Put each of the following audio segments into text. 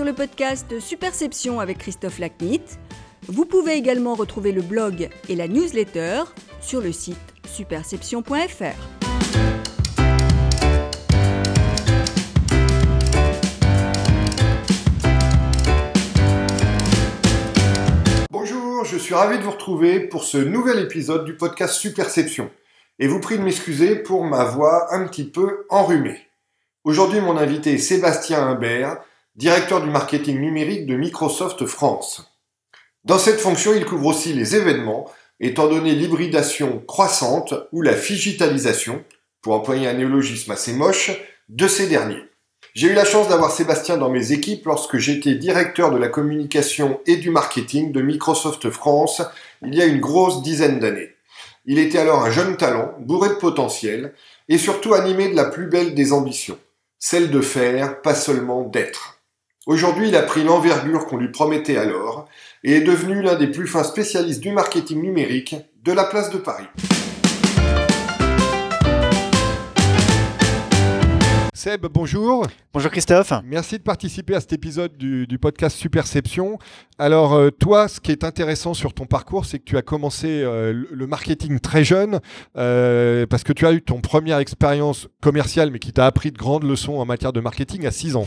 sur le podcast Superception avec Christophe Lacnit. Vous pouvez également retrouver le blog et la newsletter sur le site superception.fr. Bonjour, je suis ravi de vous retrouver pour ce nouvel épisode du podcast Superception. Et vous prie de m'excuser pour ma voix un petit peu enrhumée. Aujourd'hui, mon invité est Sébastien Humbert, directeur du marketing numérique de Microsoft France. Dans cette fonction, il couvre aussi les événements, étant donné l'hybridation croissante ou la digitalisation, pour employer un néologisme assez moche, de ces derniers. J'ai eu la chance d'avoir Sébastien dans mes équipes lorsque j'étais directeur de la communication et du marketing de Microsoft France il y a une grosse dizaine d'années. Il était alors un jeune talent, bourré de potentiel, et surtout animé de la plus belle des ambitions celle de faire, pas seulement d'être. Aujourd'hui, il a pris l'envergure qu'on lui promettait alors et est devenu l'un des plus fins spécialistes du marketing numérique de la place de Paris. Seb, bonjour. Bonjour Christophe. Merci de participer à cet épisode du, podcast Superception. Alors euh, toi, ce qui est intéressant sur ton parcours, c'est que tu as commencé euh, le marketing très jeune, euh, parce que tu as eu ton première expérience commerciale, mais qui t'a appris de grandes leçons en matière de marketing à 6 ans.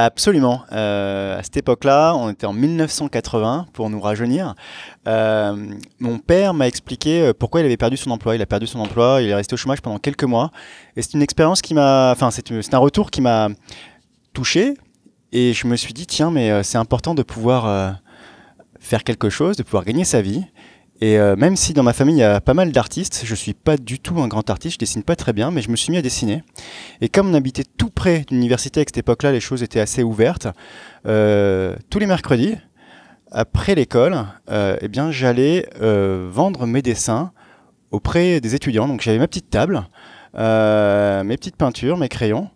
Absolument. Euh, à cette époque-là, on était en 1980 pour nous rajeunir. Euh, mon père m'a expliqué euh, pourquoi il avait perdu son emploi. Il a perdu son emploi, il est resté au chômage pendant quelques mois. Et c'est une expérience qui m'a, enfin, c'est un retour qui m'a touché. Et je me suis dit, tiens, mais c'est important de pouvoir faire quelque chose, de pouvoir gagner sa vie. Et euh, même si dans ma famille il y a pas mal d'artistes, je suis pas du tout un grand artiste, je dessine pas très bien, mais je me suis mis à dessiner. Et comme on habitait tout près d'une université à cette époque-là, les choses étaient assez ouvertes. Euh, tous les mercredis, après l'école, euh, eh bien j'allais vendre mes dessins auprès des étudiants. Donc j'avais ma petite table, mes petites peintures, mes crayons.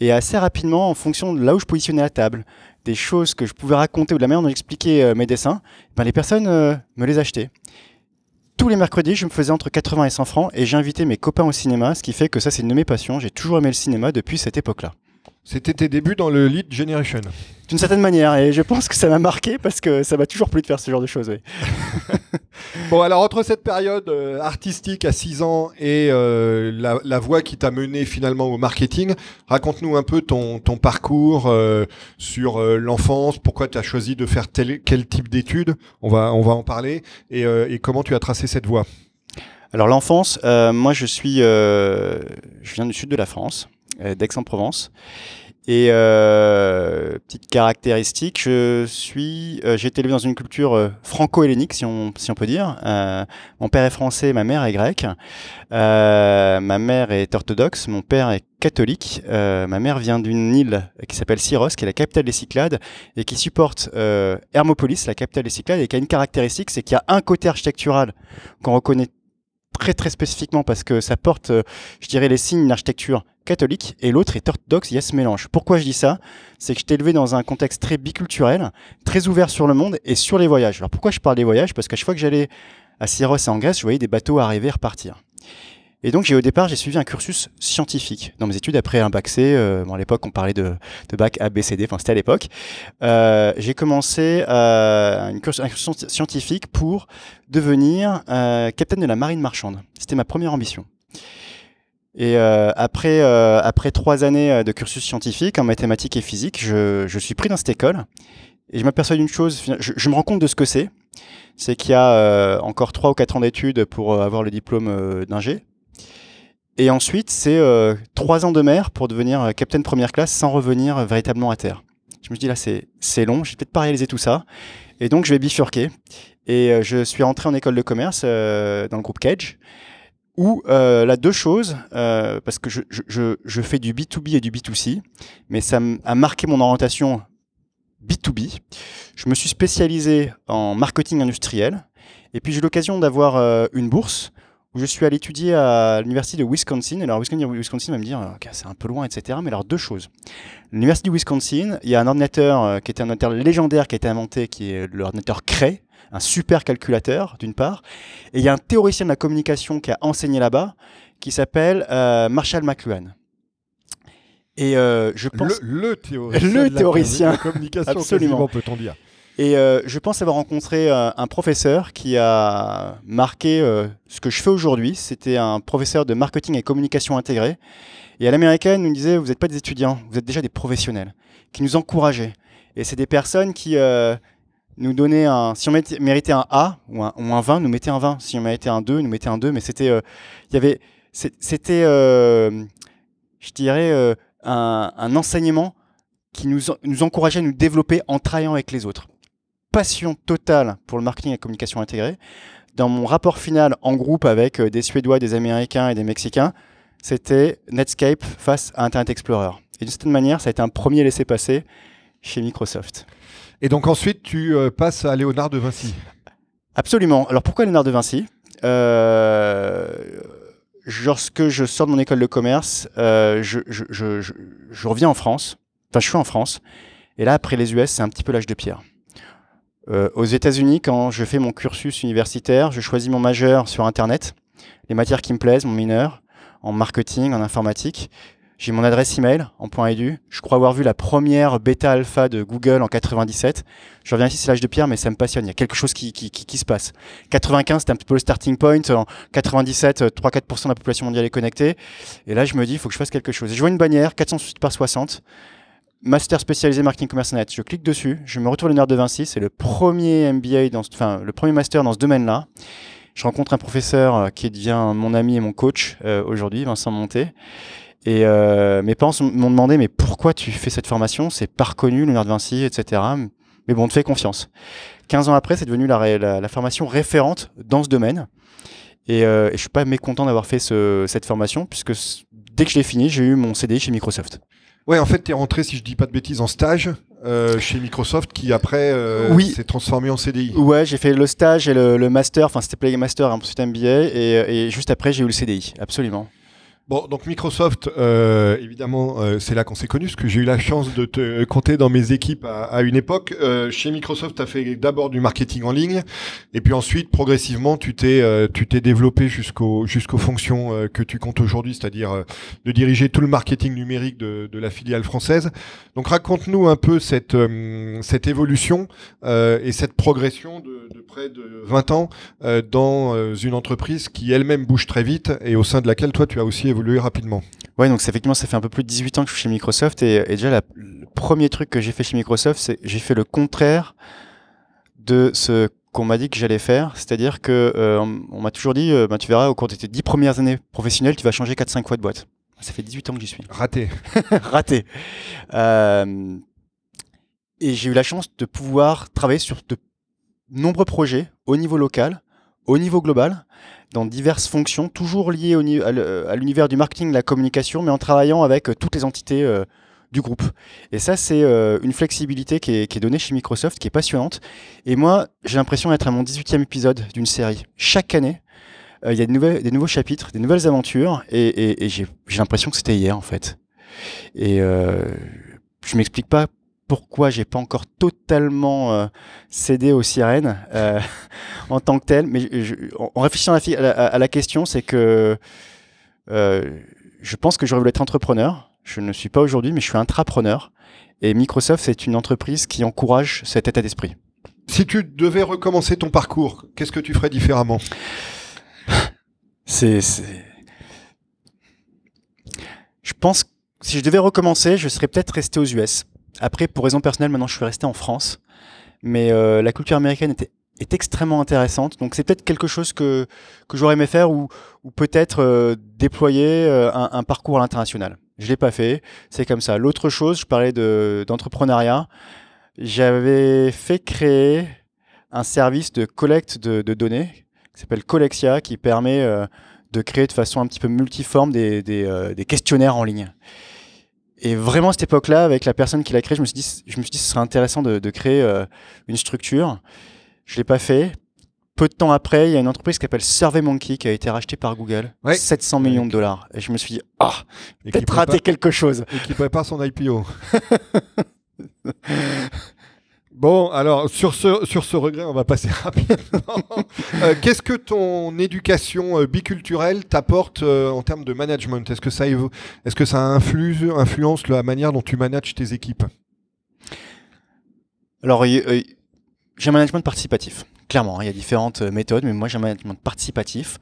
Et assez rapidement, en fonction de là où je positionnais la table, des choses que je pouvais raconter ou de la manière dont j'expliquais mes dessins, ben les personnes me les achetaient tous les mercredis, je me faisais entre 80 et 100 francs et j'invitais mes copains au cinéma, ce qui fait que ça, c'est une de mes passions. J'ai toujours aimé le cinéma depuis cette époque-là. C'était tes débuts dans le lead generation. D'une certaine manière, et je pense que ça m'a marqué parce que ça m'a toujours plu de faire ce genre de choses. bon, alors entre cette période euh, artistique à 6 ans et euh, la, voie qui t'a mené finalement au marketing, raconte-nous un peu ton, ton parcours euh, sur l'enfance, pourquoi tu as choisi de faire tel, quel type d'études, on va, on va en parler, et, et comment tu as tracé cette voie? Alors l'enfance, moi je suis, je viens du sud de la France. Euh, d'Aix-en-Provence. Et euh, petite caractéristique, je suis, euh, j'ai été élevé dans une culture franco-hellénique, si on, si on peut dire. mon père est français, ma mère est grecque. ma mère est orthodoxe, mon père est catholique. ma mère vient d'une île qui s'appelle Syros, qui est la capitale des Cyclades, et qui supporte Hermopolis, la capitale des Cyclades, et qui a une caractéristique, c'est qu'il y a un côté architectural qu'on reconnaît très très spécifiquement parce que ça porte, je dirais, les signes d'une architecture catholique et l'autre est orthodoxe, il y a ce mélange. Pourquoi je dis ça? C'est que j'étais élevé dans un contexte très biculturel, très ouvert sur le monde et sur les voyages. Alors pourquoi je parle des voyages? Parce qu'à chaque fois que j'allais à Syros et en Grèce, je voyais des bateaux arriver et repartir. Et donc, j'ai au départ, j'ai suivi un cursus scientifique dans mes études après un bac C. Euh, bon, à l'époque, on parlait de, bac A, B, C, D. Enfin, c'était à l'époque. Euh, j'ai commencé euh, une un cursus scientifique pour devenir capitaine de la marine marchande. C'était ma première ambition. Et euh, après, euh, après trois années euh, de cursus scientifique en mathématiques et physique, je, je suis pris dans cette école et je m'aperçois d'une chose, je, me rends compte de ce que c'est, c'est qu'il y a encore trois ou quatre ans d'études pour avoir le diplôme d'ingé. Et ensuite, c'est trois ans de mer pour devenir capitaine première classe sans revenir véritablement à terre. Je me dis là, c'est long, je vais peut-être pas réaliser tout ça. Et donc, je vais bifurquer. Et je suis rentré en école de commerce dans le groupe Cage où euh, là deux choses, euh, parce que je, je, je, fais du B2B et du B2C, mais ça a marqué mon orientation B2B. Je me suis spécialisé en marketing industriel, et puis j'ai eu l'occasion d'avoir euh, une bourse où je suis allé étudier à l'université de Wisconsin. Alors Wisconsin va me dire, okay, c'est un peu loin, etc. Mais alors deux choses. L'université de Wisconsin, il y a un ordinateur euh, qui était un ordinateur légendaire qui a été inventé, qui est l'ordinateur Cray, un super calculateur, d'une part. Et il y a un théoricien de la communication qui a enseigné là-bas, qui s'appelle euh, Marshall McLuhan. Et euh, je pense. Le, le théoricien. Le de la théoricien. communication, Absolument. peut-on dire. Et euh, je pense avoir rencontré un professeur qui a marqué ce que je fais aujourd'hui. C'était un professeur de marketing et communication intégrée. Et à l'américaine, il nous disait, vous n'êtes pas des étudiants, vous êtes déjà des professionnels, qui nous encourageaient. Et c'est des personnes qui euh, nous donnaient un... Si on méritait un A ou un, ou un 20, nous mettaient un 20. Si on méritait un 2, nous mettaient un 2. Mais c'était... euh, y avait... C'était, euh, je dirais, euh, un, enseignement qui nous, nous encourageait à nous développer en travaillant avec les autres passion totale pour le marketing et la communication intégrée. Dans mon rapport final en groupe avec des Suédois, des Américains et des Mexicains, c'était Netscape face à Internet Explorer. Et d'une certaine manière, ça a été un premier laissez-passer chez Microsoft. Et donc ensuite, tu euh, passes à Léonard de Vinci. Absolument. Alors pourquoi Léonard de Vinci? Euh, Lorsque je sors de mon école de commerce, euh, je, reviens en France. Enfin, je suis en France. Et là, après les US, c'est un petit peu l'âge de pierre. Aux États-Unis, quand je fais mon cursus universitaire, je choisis mon majeur sur Internet, les matières qui me plaisent, mon mineur, en marketing, en informatique. J'ai mon adresse email en point .edu. Je crois avoir vu la première bêta alpha de Google en 97. Je reviens ici, c'est l'âge de pierre, mais ça me passionne. Il y a quelque chose qui, se passe. 95, c'était un petit peu le starting point. En 97, euh, 3-4% de la population mondiale est connectée. Et là, je me dis, il faut que je fasse quelque chose. Je vois une bannière, 468 par 60. Master spécialisé marketing commerce net. Je clique dessus, je me retourne Léonard de Vinci, c'est le premier MBA, enfin le premier master dans ce domaine-là. Je rencontre un professeur euh, qui devient mon ami et mon coach euh, aujourd'hui, Vincent Monté. Et euh, mes parents m'ont demandé mais pourquoi tu fais cette formation? C'est pas reconnu, Léonard de Vinci, etc. Mais bon, on te fait confiance. 15 ans après, c'est devenu la, ré- la, la formation référente dans ce domaine. Et, euh, et je suis pas mécontent d'avoir fait ce- cette formation puisque dès que je l'ai fini, j'ai eu mon CDI chez Microsoft. Ouais, en fait, tu es rentré, si je dis pas de bêtises, en stage euh, chez Microsoft, qui après euh, Oui. s'est transformé en CDI. Ouais, j'ai fait le stage et le, le master, enfin c'était Play Master, ensuite MBA, et, et juste après j'ai eu le CDI, absolument. Bon, donc Microsoft, euh, évidemment, euh, c'est là qu'on s'est connus, parce que j'ai eu la chance de te compter dans mes équipes à, à une époque. Euh, chez Microsoft, tu as fait d'abord du marketing en ligne, et puis ensuite, progressivement, tu t'es euh, tu t'es développé jusqu'au jusqu'aux fonctions euh, que tu comptes aujourd'hui, c'est-à-dire euh, de diriger tout le marketing numérique de, de la filiale française. Donc raconte-nous un peu cette cette évolution et cette progression de, de près de 20 ans dans une entreprise qui elle-même bouge très vite et au sein de laquelle toi tu as aussi évolué rapidement. Ouais, donc effectivement, ça fait un peu plus de 18 ans que je suis chez Microsoft, et, et déjà la- le premier truc que j'ai fait chez Microsoft, c'est j'ai fait le contraire de ce qu'on m'a dit que j'allais faire, c'est-à-dire que euh, on m'a toujours dit, euh, bah, tu verras, au cours de tes 10 premières années professionnelles, tu vas changer 4-5 fois de boîte. Ça fait 18 ans que j'y suis. Raté. raté. Euh, et j'ai eu la chance de pouvoir travailler sur de nombreux projets au niveau local, au niveau global, dans diverses fonctions, toujours liées au à l'univers du marketing, de la communication, mais en travaillant avec euh, toutes les entités euh, du groupe. Et ça, c'est euh, une flexibilité qui est, donnée chez Microsoft, qui est passionnante. Et moi, j'ai l'impression d'être à mon 18e épisode d'une série. Chaque année, il y a des, nouvelles, des nouveaux chapitres, des nouvelles aventures, et, et- j'ai l'impression que c'était hier, en fait. Et je m'explique pas pourquoi j'ai pas encore totalement euh, cédé aux sirènes euh, en tant que tel. Mais je- je- en réfléchissant à la, fi- à la- à la question, c'est que euh, je pense que j'aurais voulu être entrepreneur. Je ne suis pas aujourd'hui, mais je suis intrapreneur. Et Microsoft, c'est une entreprise qui encourage cet état d'esprit. Si tu devais recommencer ton parcours, qu'est-ce que tu ferais différemment? C'est, c'est- Je pense que si je devais recommencer, je serais peut-être resté aux US. Après, pour raison personnelle, maintenant je suis resté en France. Mais euh, la culture américaine était, est extrêmement intéressante. Donc c'est peut-être quelque chose que, que j'aurais aimé faire ou, peut-être euh, déployer euh, un, parcours à l'international. Je l'ai pas fait, c'est comme ça. L'autre chose, je parlais de, d'entrepreneuriat. J'avais fait créer un service de collecte de, données qui s'appelle Colexia, qui permet de créer de façon un petit peu multiforme des, des questionnaires en ligne. Et vraiment à cette époque-là, avec la personne qui l'a créé, je me suis dit, je me suis dit, ce serait intéressant de, de créer euh, une structure. Je l'ai pas fait. Peu de temps après, il y a une entreprise qui s'appelle SurveyMonkey qui a été rachetée par Google, Ouais. 700 millions de dollars. Et je me suis dit, ah, qui peut-être raté quelque chose. Et qui prépare son IPO. Bon, alors sur ce, sur ce regret, on va passer rapidement. Euh, Qu'est-ce que ton éducation euh, biculturelle t'apporte euh, en termes de management? Est-ce que ça, est-ce que ça influe, influence la manière dont tu manages tes équipes? Alors, j'ai un management participatif. Clairement, hein, il y a différentes méthodes, mais moi j'ai un management participatif.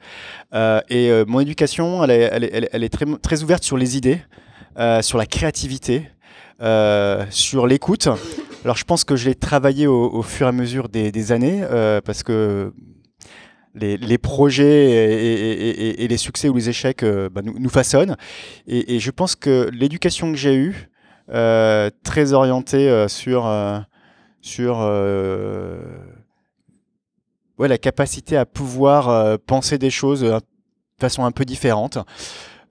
Et mon éducation, elle est, est- est- est très, ouverte sur les idées, sur la créativité, sur l'écoute. Alors je pense que je l'ai travaillé au, fur et à mesure des, années, euh, parce que les, projets et, les succès ou les échecs euh, bah, nous, façonnent. Et, je pense que l'éducation que j'ai eue, euh, très orientée sur... la capacité à pouvoir penser des choses de façon un peu différente.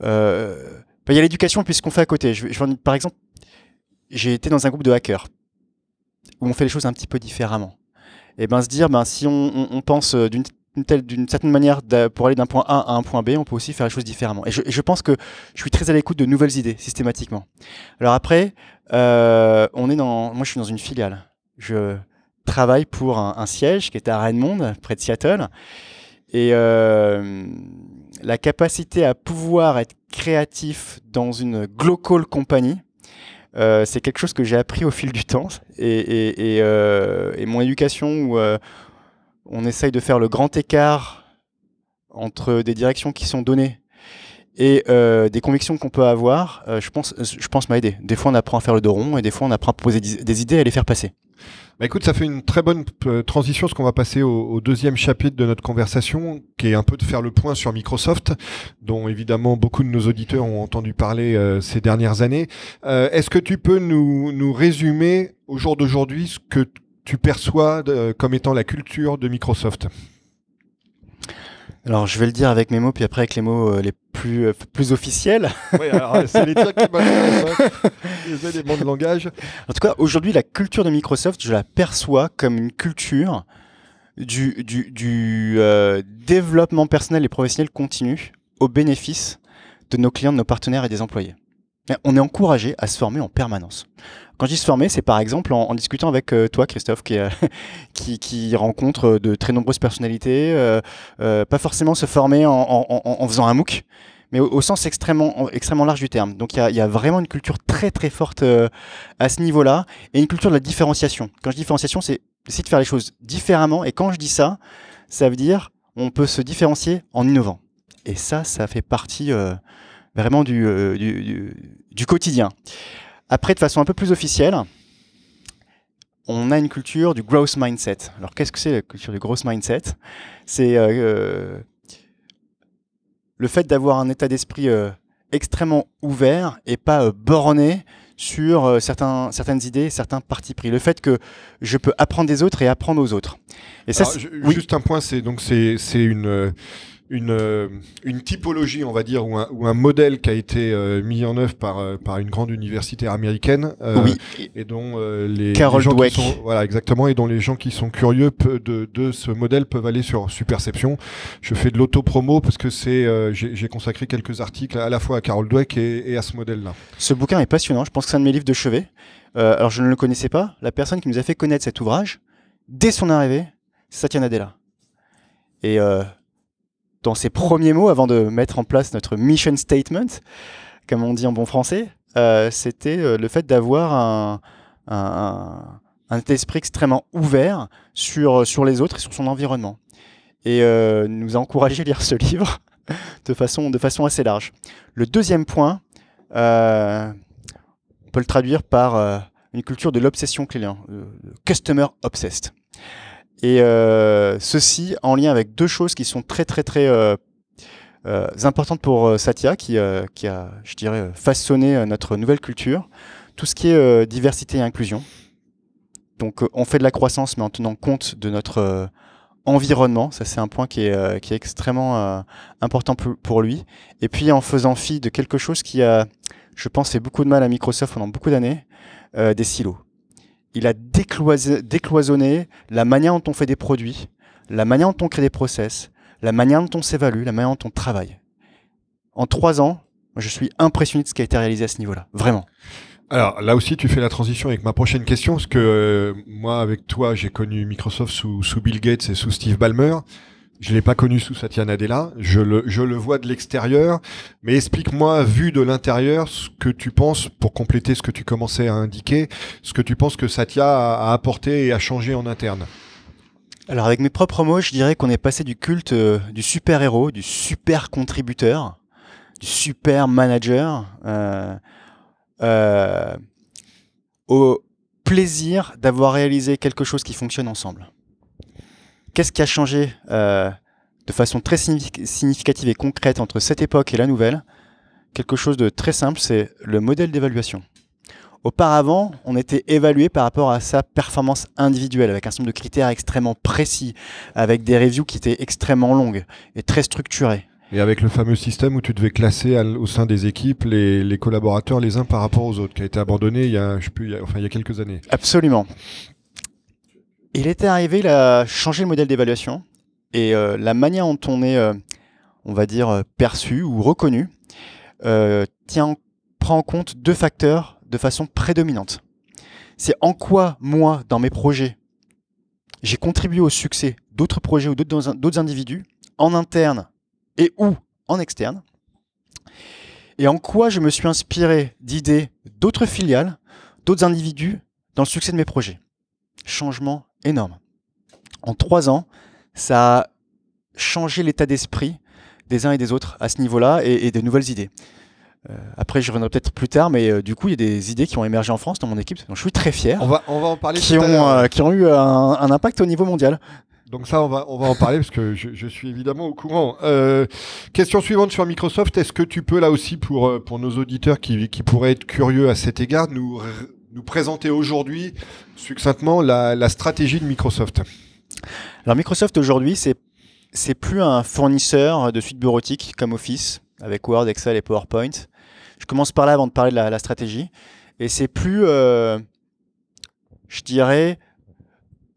Bah, Il y a l'éducation puis ce qu'on fait à côté. Par exemple, j'ai été dans un groupe de hackers où on fait les choses un petit peu différemment. Et ben se dire, ben, si on, pense euh, d'une certaine manière pour aller d'un point A à un point B, on peut aussi faire les choses différemment. Et je, pense que je suis très à l'écoute de nouvelles idées systématiquement. Alors après, euh, on est dans, moi je suis dans une filiale. Je travaille pour un, un siège qui est à Redmond, près de Seattle. Et euh, la capacité à pouvoir être créatif dans une global compagnie, euh, c'est quelque chose que j'ai appris au fil du temps. Et, euh, mon éducation où euh, on essaye de faire le grand écart entre des directions qui sont données et des convictions qu'on peut avoir, je pense, je pense m'a aidé. Des fois, on apprend à faire le dos rond et des fois, on apprend à poser des des idées et à les faire passer. Bah écoute, ça fait une très bonne euh, transition, parce qu'on va passer au, deuxième chapitre de notre conversation, qui est un peu de faire le point sur Microsoft, dont évidemment beaucoup de nos auditeurs ont entendu parler euh, ces dernières années. Euh, Est-ce que tu peux nous, résumer au jour d'aujourd'hui ce que tu perçois comme étant la culture de Microsoft? Alors, je vais le dire avec mes mots, puis après avec les mots euh, les plus, euh, plus officiels. Oui, alors c'est les tiens qui m'intéressent, hein. les éléments de langage. En tout cas, aujourd'hui, la culture de Microsoft, je la perçois comme une culture du, du, du euh, développement personnel et professionnel continu au bénéfice de nos clients, de nos partenaires et des employés. Et On est encouragé à se former en permanence. Quand je dis se former, c'est par exemple en, discutant avec euh, toi, Christophe, qui, euh, rencontre de très nombreuses personnalités, euh, euh, pas forcément se former en, faisant un MOOC, mais au, sens extrêmement, en- extrêmement large du terme. Donc il y y a vraiment une culture très très forte euh, à ce niveau-là et une culture de la différenciation. Quand je dis différenciation, c'est essayer de faire les choses différemment. Et quand je dis ça, ça veut dire on peut se différencier en innovant. Et ça, ça fait partie euh, vraiment du, euh, du, du- du quotidien. Après, de façon un peu plus officielle, on a une culture du growth mindset. Alors, qu'est-ce que c'est la culture du growth mindset? C'est euh, euh, le fait d'avoir un état d'esprit euh, extrêmement ouvert et pas borné sur certains, certaines idées, certains partis pris. Le fait que je peux apprendre des autres et apprendre aux autres. Et ça, Alors, c'est- je- oui. Juste un point, c'est donc c'est c'est une une euh, une typologie, on va dire, ou un, ou un modèle qui a été euh, mis en œuvre par euh, par une grande université américaine. euh, oui. Et dont les, Carol les gens Dweck. qui sont voilà exactement et dont les gens qui sont curieux de, de ce modèle peuvent aller sur Superception. Je fais de l'auto-promo parce que c'est j'ai consacré quelques articles à la fois à Carol Dweck et, et à ce modèle-là. Ce bouquin est passionnant. Je pense que c'est un de mes livres de chevet. Alors, je ne le connaissais pas. La personne qui nous a fait connaître cet ouvrage, dès son arrivée, c'est Satya Nadella. Et dans ses premiers mots, avant de mettre en place notre mission statement, comme on dit en bon français, euh, c'était euh, le fait d'avoir un, d'esprit extrêmement ouvert sur, sur les autres et sur son environnement. Et euh, nous a encouragé à lire ce livre de façon, assez large. Le deuxième point, euh, on peut le traduire par euh, une culture de l'obsession client, euh, customer obsessed. Et euh, ceci en lien avec deux choses qui sont très très très euh, euh, importantes pour Satya, qui, a, je dirais, façonné notre nouvelle culture. Tout ce qui est diversité et inclusion. Donc on fait de la croissance, mais en tenant compte de notre environnement. Ça c'est un point qui est, extrêmement important pour, lui. Et puis en faisant fi de quelque chose qui a, je pense, fait beaucoup de mal à Microsoft pendant beaucoup d'années, des silos. Il a décloisonné la manière dont on fait des produits, la manière dont on crée des process, la manière dont on s'évalue, la manière dont on travaille. En trois ans, je suis impressionné de ce qui a été réalisé à ce niveau-là. Vraiment. Alors là aussi, tu fais la transition avec ma prochaine question, parce que euh, moi, avec toi, j'ai connu Microsoft sous, sous Bill Gates et sous Steve Ballmer. Je l'ai pas connu sous Satya Nadella. Je le, vois de l'extérieur. Mais explique-moi, vu de l'intérieur, ce que tu penses, pour compléter ce que tu commençais à indiquer, ce que tu penses que Satya a, a apporté et a changé en interne. Alors avec mes propres mots, je dirais qu'on est passé du culte euh, du super-héros, du super contributeur, du super manager, euh, euh, au plaisir d'avoir réalisé quelque chose qui fonctionne ensemble. Qu'est-ce qui a changé euh, de façon très signific- significative et concrète entre cette époque et la nouvelle? Quelque chose de très simple, c'est le modèle d'évaluation. Auparavant, on était évalué par rapport à sa performance individuelle, avec un certain nombre de critères extrêmement précis, avec des reviews qui étaient extrêmement longues et très structurées. Et avec le fameux système où tu devais classer au sein des équipes les, les collaborateurs les uns par rapport aux autres, qui a été abandonné il y a, je sais plus, il y a- enfin, il y a quelques années. Absolument. Il était arrivé, il a changé le modèle d'évaluation et euh, la manière dont on est, euh, on va dire, euh, perçu ou reconnu, tient, prend en compte deux facteurs de façon prédominante. C'est en quoi, moi, dans mes projets, j'ai contribué au succès d'autres projets ou d'autres individus, en interne et ou en externe, et en quoi je me suis inspiré d'idées d'autres filiales, d'autres individus dans le succès de mes projets. Changement énorme. En trois ans, ça a changé l'état d'esprit des uns et des autres à ce niveau-là et, et de nouvelles idées. Euh, après, je reviendrai peut-être plus tard, mais euh, du coup, il y a des idées qui ont émergé en France dans mon équipe, dont je suis très fier, On va, on va en parler qui tout à l'heure. ont, euh, qui ont eu un, un impact au niveau mondial. Donc ça, on va, on va en parler parce que je, je suis évidemment au courant. Question suivante sur Microsoft. Est-ce que tu peux là aussi pour, pour nos auditeurs qui, qui pourraient être curieux à cet égard, nous, nous présenter aujourd'hui succinctement la, stratégie de Microsoft Alors Microsoft aujourd'hui, c'est c'est plus un fournisseur de suites bureautiques comme Office avec Word, Excel et PowerPoint. Je commence par là avant de parler de la, stratégie. Et c'est plus, euh, je dirais,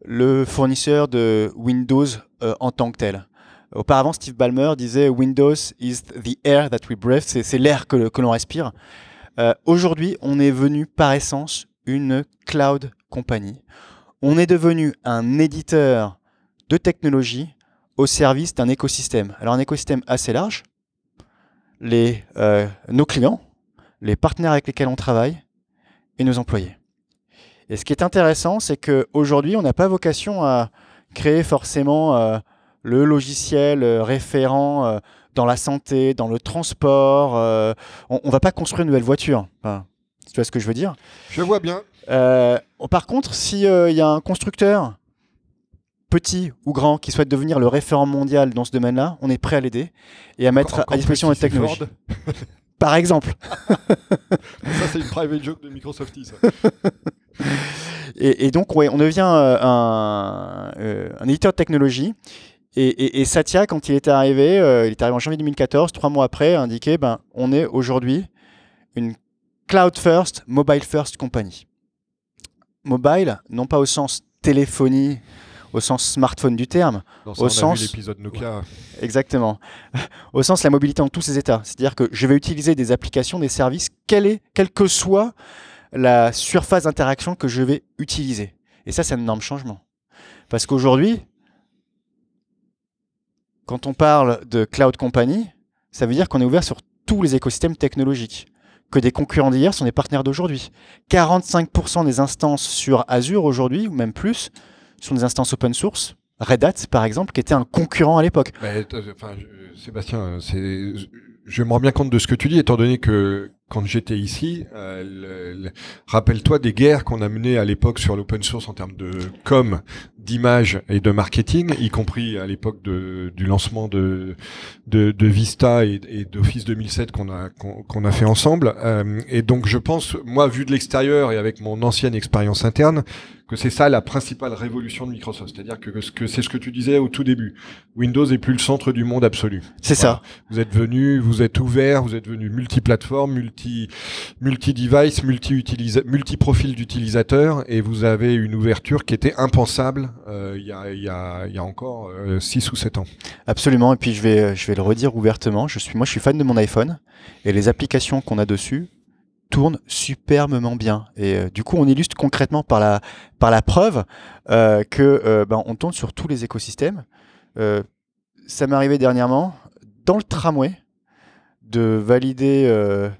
le fournisseur de Windows euh, en tant que tel. Auparavant, Steve Ballmer disait Windows is the air that we breathe, c'est c'est l'air que, que l'on respire. Euh, Aujourd'hui, on est venu par essence une cloud company. On est devenu un éditeur de technologie au service d'un écosystème. Alors un écosystème assez large, euh, nos clients, les partenaires avec lesquels on travaille et nos employés. Et ce qui est intéressant, c'est qu'aujourd'hui, on n'a pas vocation à créer forcément euh, le logiciel euh, référent dans la santé, dans le transport. on ne va pas construire une nouvelle voiture. Tu vois ce que je veux dire? Je vois bien. euh, par contre, s'il y a un constructeur, petit ou grand, qui souhaite devenir le référent mondial dans ce domaine-là, on est prêt à l'aider et à mettre Encore à disposition plus notre si c'est technologie. Ford. Par exemple. Ça, c'est une private joke de Microsoft. ça. Et, et donc, ouais, on devient euh, un, euh, un éditeur de technologie. Et, et- et Satya, quand il est arrivé, euh, il est arrivé en janvier 2014, trois mois après, a indiqué ben, on est aujourd'hui une cloud first, mobile first company. Mobile, non pas au sens téléphonie, au sens smartphone du terme, ça, Au on sens- l'épisode Nokia. Exactement. Au sens de la mobilité en tous ses états. C'est-à-dire que je vais utiliser des applications, des services, quelle, est, quelle que soit la surface d'interaction que je vais utiliser. Et ça, c'est un énorme changement. Parce qu'aujourd'hui, quand on parle de cloud company, ça veut dire qu'on est ouvert sur tous les écosystèmes technologiques. Que des concurrents d'hier sont des partenaires d'aujourd'hui. 45% des instances sur Azure aujourd'hui, ou même plus, sont des instances open source. Red Hat, par exemple, qui était un concurrent à l'époque. Mais, euh, Sébastien, je me rends bien compte de ce que tu dis, étant donné que quand j'étais ici, euh, le- le- rappelle-toi des guerres qu'on a menées à l'époque sur l'open source en termes de com, d'image et de marketing, y compris à l'époque du lancement de, de, de Vista et, et d'Office 2007 qu'on a qu'on, qu'on a fait ensemble. Euh, et donc, je pense, moi, vu de l'extérieur et avec mon ancienne expérience interne, que c'est ça la principale révolution de Microsoft. C'est-à-dire que, que c'est ce que tu disais au tout début. Windows est plus le centre du monde absolu. C'est Voilà. ça. Vous êtes venu, vous êtes ouvert, vous êtes venu multiplateforme, multi, multi-device, multi-utilisa- multi-profil d'utilisateurs, et vous avez une ouverture qui était impensable euh, il y, a, y, a, encore 6 ou 7 ans. Absolument. Et puis je vais, je vais le redire ouvertement. Je suis, moi, je suis fan de mon iPhone et les applications qu'on a dessus tourne superbement bien. Et euh, du coup, on illustre concrètement par la, par la preuve euh, que euh, ben, on tourne sur tous les écosystèmes. Euh, ça m'est arrivé dernièrement dans le tramway de valider euh,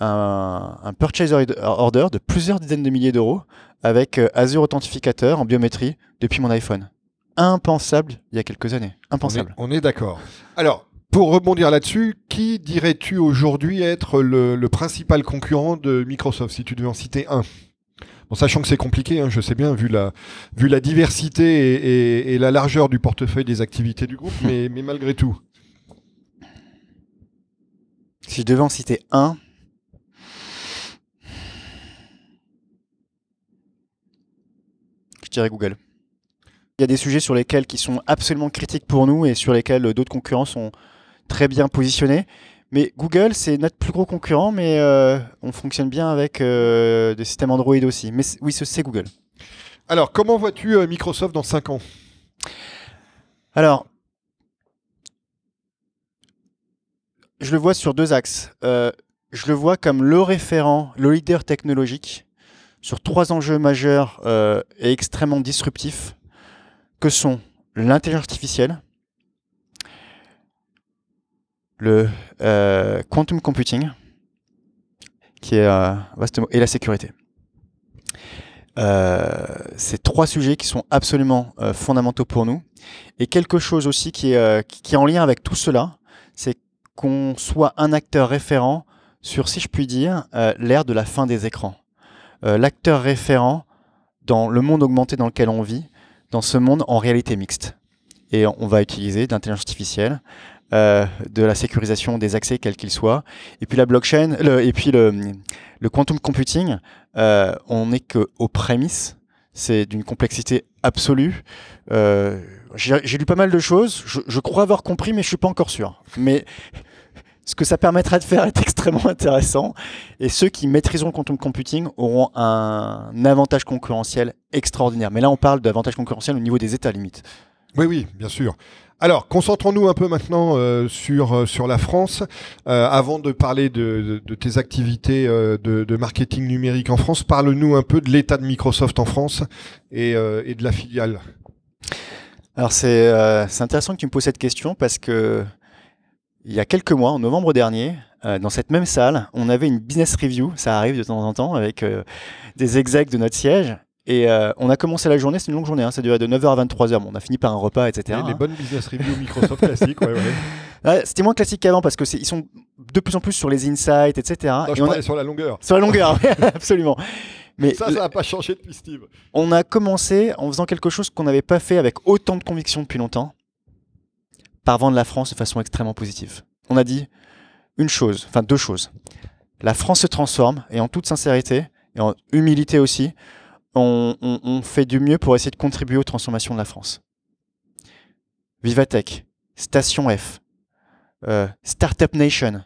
un, un purchase order de plusieurs dizaines de milliers d'euros avec euh, Azure Authentificateur en biométrie depuis mon iPhone. Impensable il y a quelques années. On est, Impensable. on est d'accord. Alors, pour rebondir là-dessus, qui dirais-tu aujourd'hui être le, le principal concurrent de Microsoft, si tu devais en citer un? Bon, sachant que c'est compliqué, hein, je sais bien, vu la, vu la diversité et, et- et la largeur du portefeuille des activités du groupe, mais, mais malgré tout. Si je devais en citer un, je dirais Google. Il y a des sujets sur lesquels qui sont absolument critiques pour nous et sur lesquels euh, d'autres concurrents sont très bien positionnés. Mais Google, c'est notre plus gros concurrent, mais euh, on fonctionne bien avec euh, des systèmes Android aussi. Mais oui, ce- c'est Google. Alors, comment vois-tu euh, Microsoft dans 5 ans? Alors, je le vois sur deux axes. Je le vois comme le référent, le leader technologique sur trois enjeux majeurs euh, et extrêmement disruptifs que sont l'intelligence artificielle, le euh, quantum computing, qui est euh, vaste et la sécurité. C'est trois sujets qui sont absolument fondamentaux pour nous. Et quelque chose aussi qui est, en lien avec tout cela, c'est qu'on soit un acteur référent sur, si je puis dire, l'ère de la fin des écrans. Euh, L'acteur référent dans le monde augmenté dans lequel on vit, dans ce monde en réalité mixte. Et on va utiliser de l'intelligence artificielle, euh, de la sécurisation des accès quels qu'ils soient, et puis la blockchain, le- et puis le, le quantum computing, euh, on n'est qu'aux prémices, c'est d'une complexité absolue. J'ai j'ai lu pas mal de choses, je, je crois avoir compris, mais je suis pas encore sûr. Mais ce que ça permettra de faire est extrêmement intéressant. Et ceux qui maîtriseront le quantum computing auront un avantage concurrentiel extraordinaire. Mais là, on parle d'avantage concurrentiel au niveau des États limites. Oui, oui, bien sûr. Alors, concentrons-nous un peu maintenant euh, sur, euh, sur la France. Euh, avant de parler de, de- de tes activités de, de marketing numérique en France, parle-nous un peu de l'état de Microsoft en France et, et de la filiale. Alors c'est c'est intéressant que tu me poses cette question parce que il y a quelques mois, en novembre dernier, euh, dans cette même salle, on avait une business review, ça arrive de temps en temps, avec euh, des execs de notre siège. Et euh, on a commencé la journée, c'est une longue journée, hein, ça durait de 9h à 23h. Bon, on a fini par un repas, etc. Les, les hein. bonnes business reviews Microsoft classiques, ouais, ouais. C'était moins classique qu'avant parce que c'est- ils sont de plus en plus sur les insights, etc. Non, Et on a- sur la longueur. Sur la longueur, absolument. Mais Ça, ça n'a pas changé depuis Steve. on a commencé en faisant quelque chose qu'on n'avait pas fait avec autant de conviction depuis longtemps, par vendre la France de façon extrêmement positive. On a dit une chose, enfin deux choses. La France se transforme et en toute sincérité et en humilité aussi, on, fait du mieux pour essayer de contribuer aux transformations de la France. Vivatech, Station F, euh, Startup Nation.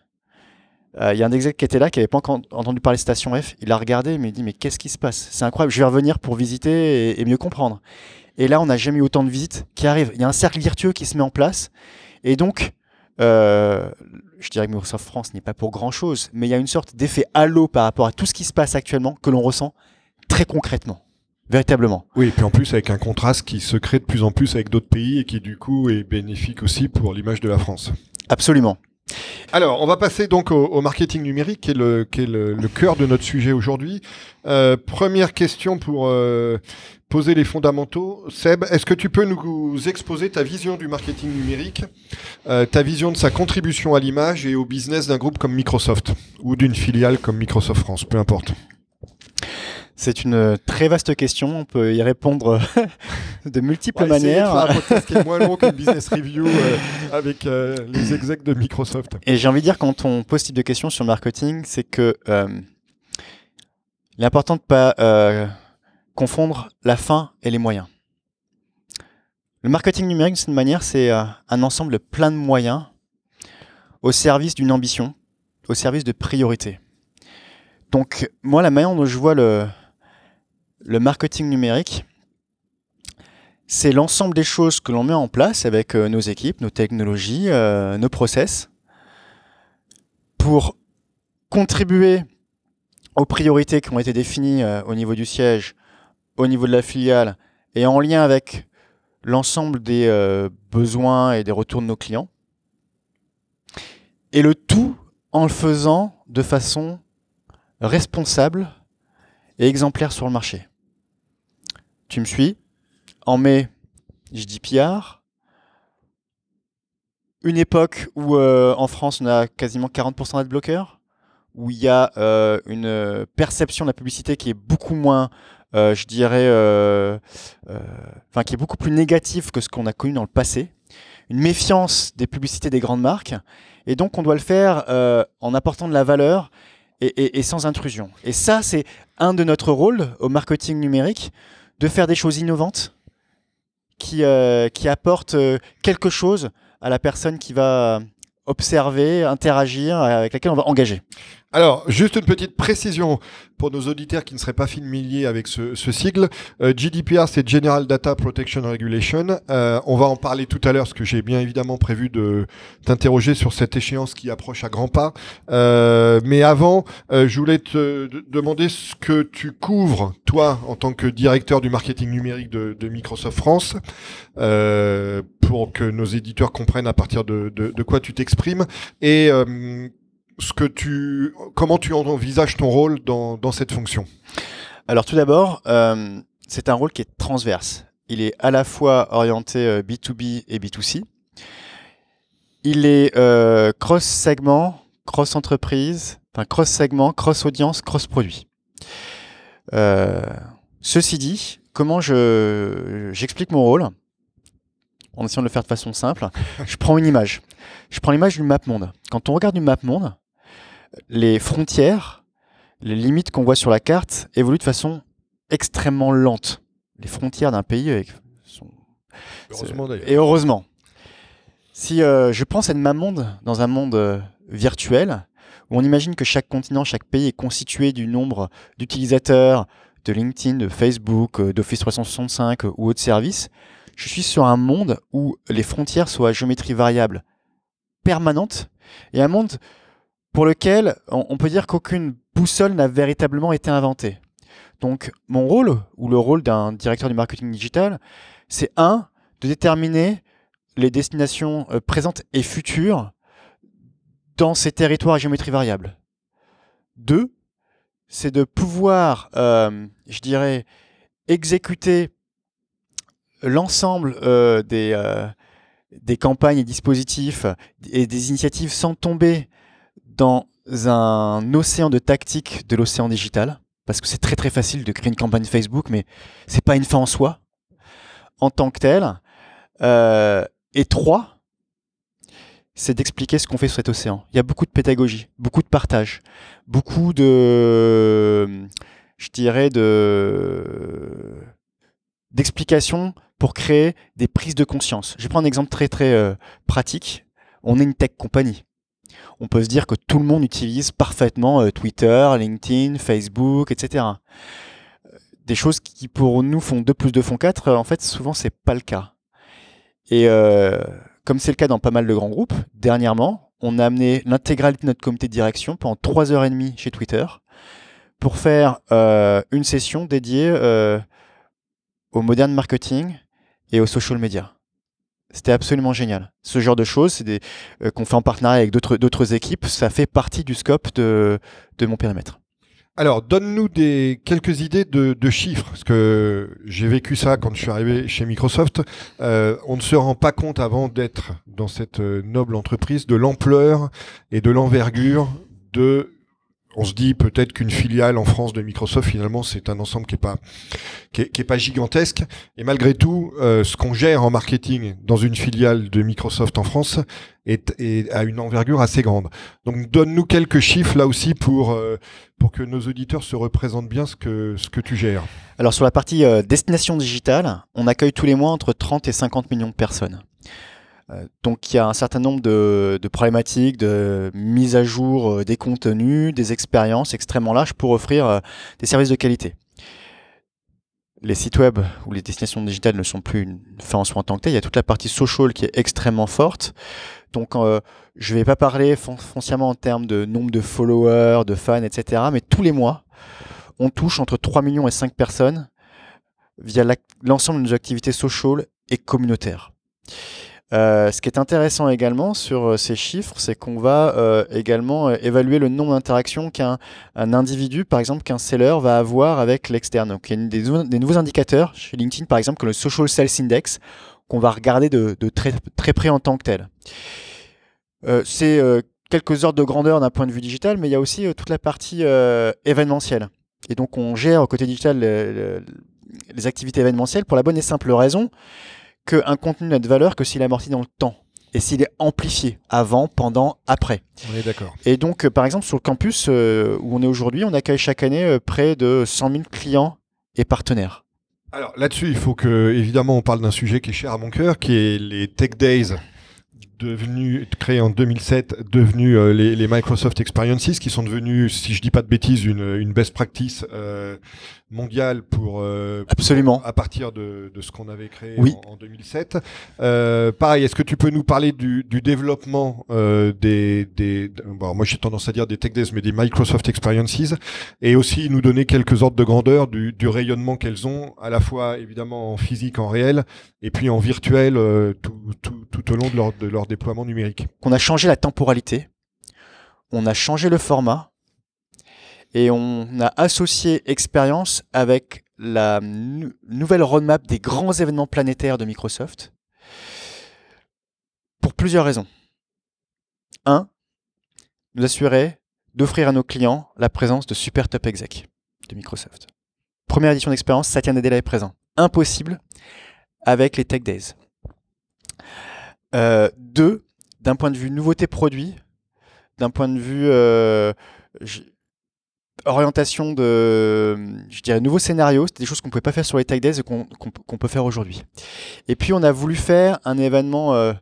Euh, Il y a un exec qui était là, qui n'avait pas entendu parler de Station F. Il a regardé, mais il dit Mais qu'est-ce qui se passe? C'est incroyable, je vais revenir pour visiter et mieux comprendre. Et là, on n'a jamais eu autant de visites qui arrivent. Il y a un cercle vertueux qui se met en place. Et donc, euh, je dirais que Microsoft France n'est pas pour grand-chose, mais il y a une sorte d'effet halo par rapport à tout ce qui se passe actuellement que l'on ressent très concrètement, véritablement. Oui, et puis en plus avec un contraste qui se crée de plus en plus avec d'autres pays et qui du coup est bénéfique aussi pour l'image de la France. Absolument. Alors, on va passer donc au, au marketing numérique, qui est le, qui est le, le cœur de notre sujet aujourd'hui. Euh, première question pour euh, poser les fondamentaux. Seb, est-ce que tu peux nous exposer ta vision du marketing numérique, euh, ta vision de sa contribution à l'image et au business d'un groupe comme Microsoft ou d'une filiale comme Microsoft France, peu importe. C'est une très vaste question, on peut y répondre de multiples de manières. faire un podcast qui est moins long qu'une business review euh, avec euh, les execs de Microsoft. Et j'ai envie de dire, quand on pose ce type de questions sur le marketing, c'est que euh, il est important de ne pas euh, confondre la fin et les moyens. Le marketing numérique, d'une manière, c'est euh, un ensemble plein de moyens au service d'une ambition, au service de priorités. Donc, moi, la manière dont je vois le, marketing numérique, c'est l'ensemble des choses que l'on met en place avec euh, nos équipes, nos technologies, euh, nos process, pour contribuer aux priorités qui ont été définies au niveau du siège, au niveau de la filiale et en lien avec l'ensemble des euh, besoins et des retours de nos clients. Et le tout en le faisant de façon responsable et exemplaire sur le marché. Tu me suis? En mai, je dis PR. Une époque où euh, en France on a quasiment 40% d'adblockers, où il y a euh, une perception de la publicité qui est beaucoup moins, euh, je dirais, enfin qui est beaucoup plus négative que ce qu'on a connu dans le passé. Une méfiance des publicités des grandes marques. Et donc on doit le faire en apportant de la valeur et, sans intrusion. Et ça, c'est un de notre rôle au marketing numérique, de faire des choses innovantes qui, euh, qui apportent euh, quelque chose à la personne qui va observer, interagir, avec laquelle on va engager. Alors, juste une petite précision pour nos auditeurs qui ne seraient pas familiers avec ce, sigle. Euh, GDPR, c'est General Data Protection Regulation. Euh, on va en parler tout à l'heure, parce que j'ai bien évidemment prévu de t'interroger sur cette échéance qui approche à grands pas. Euh, mais avant, je voulais te demander ce que tu couvres, toi, en tant que directeur du marketing numérique de, Microsoft France, pour que nos éditeurs comprennent à partir de, de quoi tu t'exprimes. Et comment tu envisages ton rôle dans, cette fonction? Alors tout d'abord, euh, c'est un rôle qui est transverse. Il est à la fois orienté B2B euh, et B2C. Il est euh, cross-segment, cross-entreprise, enfin cross-segment, cross-audience, cross-produit. ceci dit, comment je, j'explique mon rôle? En essayant de le faire de façon simple. Je prends une image. Je prends l'image du map monde. Quand on regarde une map monde, les frontières, les limites qu'on voit sur la carte évoluent de façon extrêmement lente. Les frontières d'un pays sont... Heureusement d'ailleurs. Et heureusement. Si euh, je prends cette même monde dans un monde euh, virtuel, où on imagine que chaque continent, chaque pays est constitué du nombre d'utilisateurs de LinkedIn, de Facebook, euh, d'Office 365 ou autres services, je suis sur un monde où les frontières sont à géométrie variable permanente et un monde pour lequel on, peut dire qu'aucune boussole n'a véritablement été inventée. Donc mon rôle, ou le rôle d'un directeur du marketing digital, c'est un, de déterminer les destinations euh, présentes et futures dans ces territoires à géométrie variable. Deux, c'est de pouvoir, euh, je dirais, exécuter l'ensemble euh, des, des campagnes et dispositifs et des initiatives sans tomber dans un océan de tactique de l'océan digital, parce que c'est très très facile de créer une campagne Facebook, mais c'est pas une fin en soi, en tant que tel. Euh, et trois, c'est d'expliquer ce qu'on fait sur cet océan. Il y a beaucoup de pédagogie, beaucoup de partage, beaucoup de, je dirais, de d'explications pour créer des prises de conscience. Je prendre un exemple très très euh, pratique. On est une tech compagnie on peut se dire que tout le monde utilise parfaitement euh, Twitter, LinkedIn, Facebook, etc. Euh, des choses qui pour nous font 2 plus 2 font 4, euh, en fait souvent c'est pas le cas. Et comme c'est le cas dans pas mal de grands groupes, dernièrement, on a amené l'intégralité de notre comité de direction pendant 3 heures et demie chez Twitter pour faire une session dédiée au modern marketing et au social media. C'était absolument génial. Ce genre de choses, euh, qu'on fait en partenariat avec d'autres équipes, ça fait partie du scope de, mon périmètre. Alors, donne-nous quelques idées de, chiffres, parce que j'ai vécu ça quand je suis arrivé chez Microsoft. Euh, on ne se rend pas compte avant d'être dans cette euh, noble entreprise de l'ampleur et de l'envergure de on se dit peut-être qu'une filiale en France de Microsoft, finalement, c'est un ensemble qui est pas gigantesque. Et malgré tout, euh, ce qu'on gère en marketing dans une filiale de Microsoft en France est, est a une envergure assez grande. Donc, donne-nous quelques chiffres là aussi pour euh, que nos auditeurs se représentent bien ce que ce que tu gères. Alors sur la partie euh, destination digitale, on accueille tous les mois entre 30 et 50 millions de personnes. Euh, donc il y a un certain nombre de, problématiques de mise à jour euh, des contenus, des expériences extrêmement larges pour offrir euh, des services de qualité. Les sites web ou les destinations digitales ne sont plus une fin en soi en tant que tel. Il y a toute la partie social qui est extrêmement forte. Donc je ne vais pas parler foncièrement en termes de nombre de followers, de fans, etc. Mais tous les mois, on touche entre 3 millions et 5 personnes via l'ensemble de nos activités sociales et communautaires. Euh, ce qui est intéressant également sur euh, ces chiffres, c'est qu'on va euh, également évaluer le nombre d'interactions qu'un individu, par exemple qu'un seller, va avoir avec l'externe. Donc il y a des, nouveaux indicateurs chez LinkedIn, par exemple, comme le Social Sales Index, qu'on va regarder de, très, très, près en tant que tel. c'est quelques ordres de grandeur d'un point de vue digital, mais il y a aussi toute la partie événementielle. Et donc on gère au côté digital les activités événementielles pour la bonne et simple raison qu'un contenu n'a de valeur que s'il est amorti dans le temps et s'il est amplifié avant, pendant, après. On est d'accord. Et donc, euh, par exemple, sur le campus euh, où on est aujourd'hui, on accueille chaque année euh, près de 100 000 clients et partenaires. Alors là-dessus, il faut que, évidemment, on parle d'un sujet qui est cher à mon cœur, qui est les Tech Days devenus créés en 2007, devenus les, Microsoft Experiences, qui sont devenus, si je dis pas de bêtises, une, une best practice mondial pour euh, absolument à partir de, de ce qu'on avait créé en, 2007. Euh, pareil, est-ce que tu peux nous parler du, du développement euh, des, des bon, moi j'ai tendance à dire des Tech Days, mais des Microsoft Experiences, et aussi nous donner quelques ordres de grandeur du, du rayonnement qu'elles ont, à la fois évidemment en physique, en réel, et puis en virtuel euh, tout, tout, tout, au long de leur, de leur déploiement numérique. On a changé la temporalité, on a changé le format et on a associé expérience avec la nouvelle roadmap des grands événements planétaires de Microsoft pour plusieurs raisons. Un, nous assurer d'offrir à nos clients la présence de super top exec de Microsoft. Première édition d'expérience, Satya Nadella est présent. Impossible avec les Tech Days. Euh, deux, d'un point de vue nouveauté produit, d'un point de vue euh, orientation de, je dirais, nouveaux scénarios. C'était des choses qu'on pouvait pas faire sur les Tech Days et qu'on peut faire aujourd'hui. Et puis, on a voulu faire un événement euh,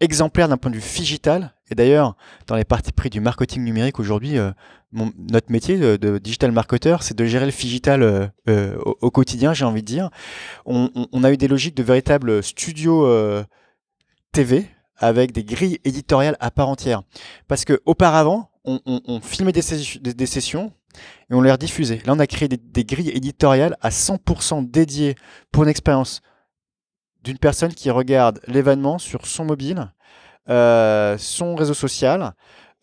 exemplaire d'un point de vue digital. Et d'ailleurs, dans les parties pris du marketing numérique aujourd'hui, euh, notre métier de, digital marketer, c'est de gérer le digital euh, au, quotidien, j'ai envie de dire. On, on, a eu des logiques de véritables studios TV avec des grilles éditoriales à part entière. Parce que auparavant, on, filmait des, sessions et on les rediffusait. Là, on a créé des, grilles éditoriales à 100% dédiées pour une expérience d'une personne qui regarde l'événement sur son mobile, euh, son réseau social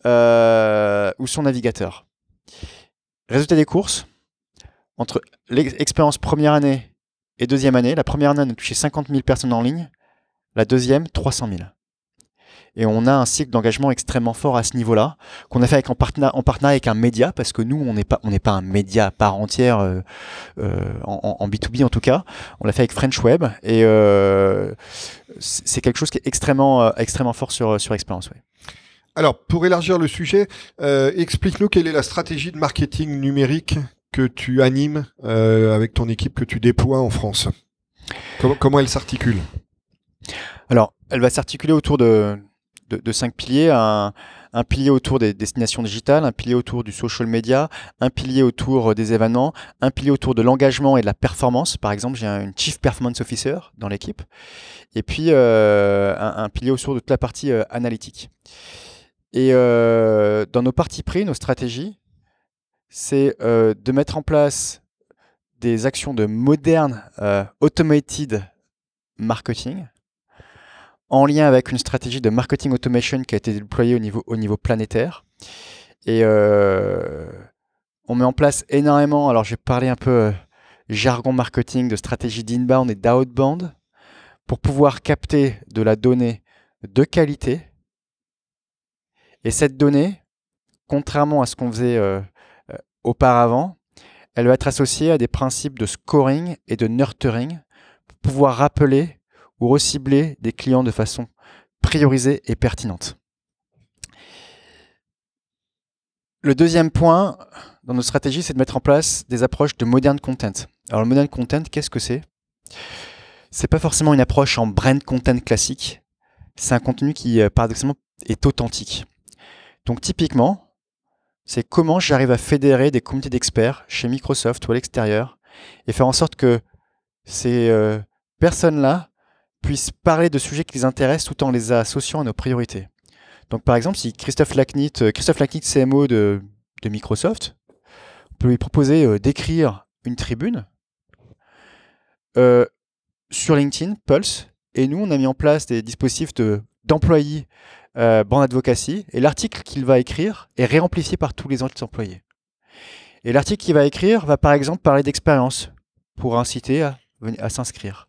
euh, ou son navigateur. Résultat des courses, entre l'expérience première année et deuxième année, la première année, on a touché 50 000 personnes en ligne, la deuxième, 300 000. Et on a un cycle d'engagement extrêmement fort à ce niveau-là, qu'on a fait avec, en, partenariat, en partenariat avec un média, parce que nous, on n'est pas, on n'est pas un média à part entière, euh, euh, en, en, B2B en tout cas. On l'a fait avec French Web, et euh, c'est quelque chose qui est extrêmement, extrêmement fort sur, sur Experience. Ouais. Alors, pour élargir le sujet, explique-nous quelle est la stratégie de marketing numérique que tu animes avec ton équipe, que tu déploies en France? Comment, comment elle s'articule? Alors, elle va s'articuler autour de, de, cinq piliers. Un, pilier autour des destinations digitales, un pilier autour du social media, un pilier autour euh, des événements, un pilier autour de l'engagement et de la performance. Par exemple, j'ai une Chief Performance Officer dans l'équipe. Et puis, euh, un, pilier autour de toute la partie euh, analytique. Et dans nos parties pris, nos stratégies, c'est de mettre en place des actions de moderne automated marketing en lien avec une stratégie de marketing automation qui a été déployée au niveau, au niveau planétaire. Et euh, on met en place énormément, alors j'ai parlé un peu euh, jargon marketing de stratégie d'inbound et d'outbound pour pouvoir capter de la donnée de qualité. Et cette donnée, contrairement à ce qu'on faisait euh, auparavant, elle va être associée à des principes de scoring et de nurturing pour pouvoir rappeler ou recibler des clients de façon priorisée et pertinente. Le deuxième point dans nos stratégies, c'est de mettre en place des approches de modern content. Alors le modern content, qu'est-ce que c'est? C'est pas forcément une approche en brand content classique. C'est un contenu qui euh, paradoxalement est authentique. Donc typiquement, c'est comment j'arrive à fédérer des communautés d'experts chez Microsoft ou à l'extérieur et faire en sorte que ces euh, personnes-là puissent parler de sujets qui les intéressent tout en les associant à nos priorités. Donc par exemple, si Christophe Lacnit, euh, Christophe Lacnit CMO de, de Microsoft, peut lui proposer euh, d'écrire une tribune euh, sur LinkedIn, Pulse, et nous, on a mis en place des dispositifs de, d'employés euh, Brand Advocacy, et l'article qu'il va écrire est réamplifié par tous les autres employés. Et l'article qu'il va écrire va par exemple parler d'expérience pour inciter à, à s'inscrire.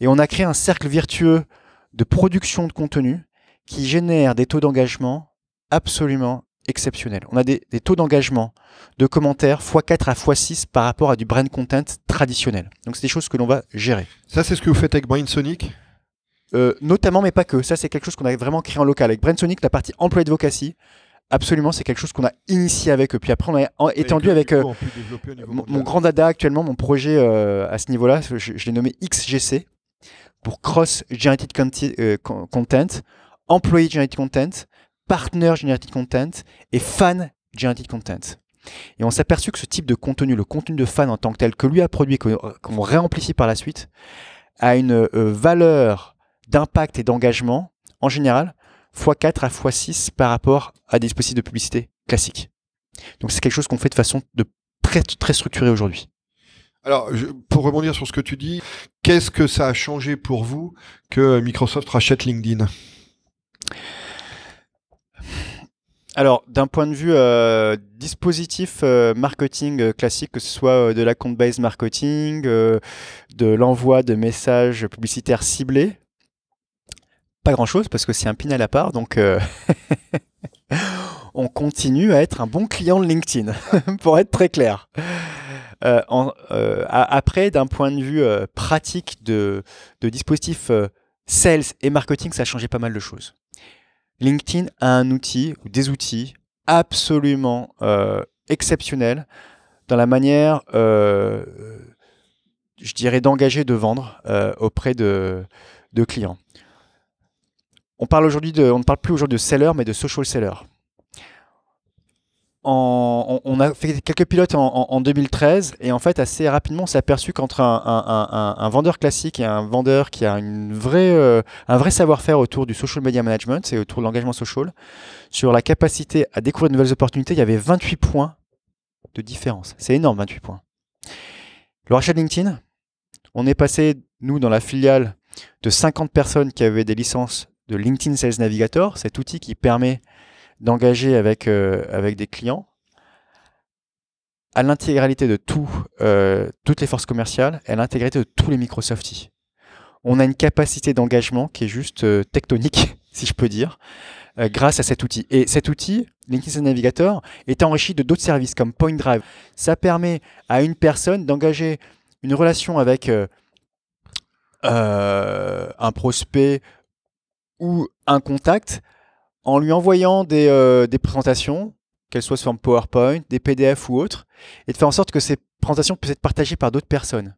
Et on a créé un cercle virtueux de production de contenu qui génère des taux d'engagement absolument exceptionnels. On a des, des taux d'engagement de commentaires x4 à x6 par rapport à du brand content traditionnel. Donc c'est des choses que l'on va gérer. Ça, c'est ce que vous faites avec BrainSonic Euh, notamment, mais pas que. Ça, c'est quelque chose qu'on a vraiment créé en local. Avec BrainSonic, la partie employé advocacy, absolument, c'est quelque chose qu'on a initié avec eux. Puis après, on a en- étendu avec euh, mon, grand dada actuellement, mon projet euh, à ce niveau-là, je, je l'ai nommé XGC pour Cross Generated Conti- euh, Con- Content, Employee Generated Content, Partner Generated Content et Fan Generated Content. Et on s'est aperçu que ce type de contenu, le contenu de fan en tant que tel, que lui a produit, qu'on réamplifie par la suite, a une valeur d'impact et d'engagement, en général, x4 à x6 par rapport à des dispositifs de publicité classiques. Donc c'est quelque chose qu'on fait de façon de très, très structurée aujourd'hui. Alors, pour rebondir sur ce que tu dis, qu'est-ce que ça a changé pour vous que Microsoft rachète LinkedIn? Alors, d'un point de vue euh, dispositif euh, marketing euh, classique, que ce soit de la compte-based marketing, de l'envoi de messages publicitaires ciblés, pas grand-chose parce que c'est un pinel à part, donc euh, on continue à être un bon client de LinkedIn, pour être très clair. Euh, euh, après, d'un point de vue pratique de, dispositifs sales et marketing, ça a changé pas mal de choses. LinkedIn a un outil ou des outils absolument exceptionnels dans la manière, je dirais, d'engager, de vendre auprès de clients. On, ne parle plus aujourd'hui de seller, mais de social seller. On, a fait quelques pilotes en, en- en 2013 et en fait assez rapidement on s'est aperçu qu'entre un, vendeur classique et un vendeur qui a euh, un vrai savoir-faire autour du social media management et autour de l'engagement social, sur la capacité à découvrir de nouvelles opportunités, il y avait 28 points de différence. C'est énorme, 28 points. Le rachat LinkedIn, on est passé, nous, dans la filiale, de 50 personnes qui avaient des licences de LinkedIn Sales Navigator, cet outil qui permet d'engager avec, euh, avec des clients, à l'intégralité de tout, euh, toutes les forces commerciales et à l'intégralité de tous les Microsofties. On a une capacité d'engagement qui est juste euh, tectonique, si je peux dire, grâce à cet outil. Et cet outil, LinkedIn Sales Navigator, est enrichi de d'autres services comme Point Drive. Ça permet à une personne d'engager une relation avec un prospect ou un contact en lui envoyant des, euh, présentations, qu'elles soient sous forme PowerPoint, des PDF ou autres, et de faire en sorte que ces présentations puissent être partagées par d'autres personnes.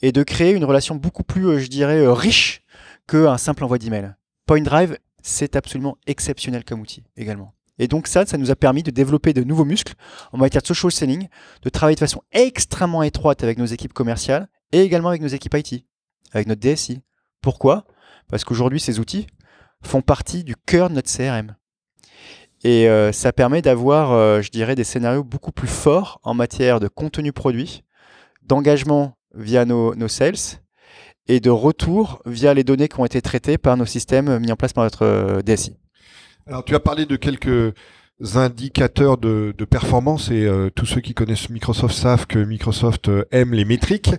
Et de créer une relation beaucoup plus, euh, je dirais, euh, riche qu'un simple envoi d'email. Point Drive, c'est absolument exceptionnel comme outil également. Et donc ça, ça nous a permis de développer de nouveaux muscles en matière de social selling, de travailler de façon extrêmement étroite avec nos équipes commerciales et également avec nos équipes IT, avec notre DSI. Pourquoi? Parce qu'aujourd'hui, ces outils font partie du cœur de notre CRM. Et euh, ça permet d'avoir, euh, je dirais, des scénarios beaucoup plus forts en matière de contenu produit, d'engagement via nos, nos sales et de retour via les données qui ont été traitées par nos systèmes mis en place par notre euh, DSI. Alors, tu as parlé de quelques indicateurs de, de performance et euh, tous ceux qui connaissent Microsoft savent que Microsoft euh, aime les métriques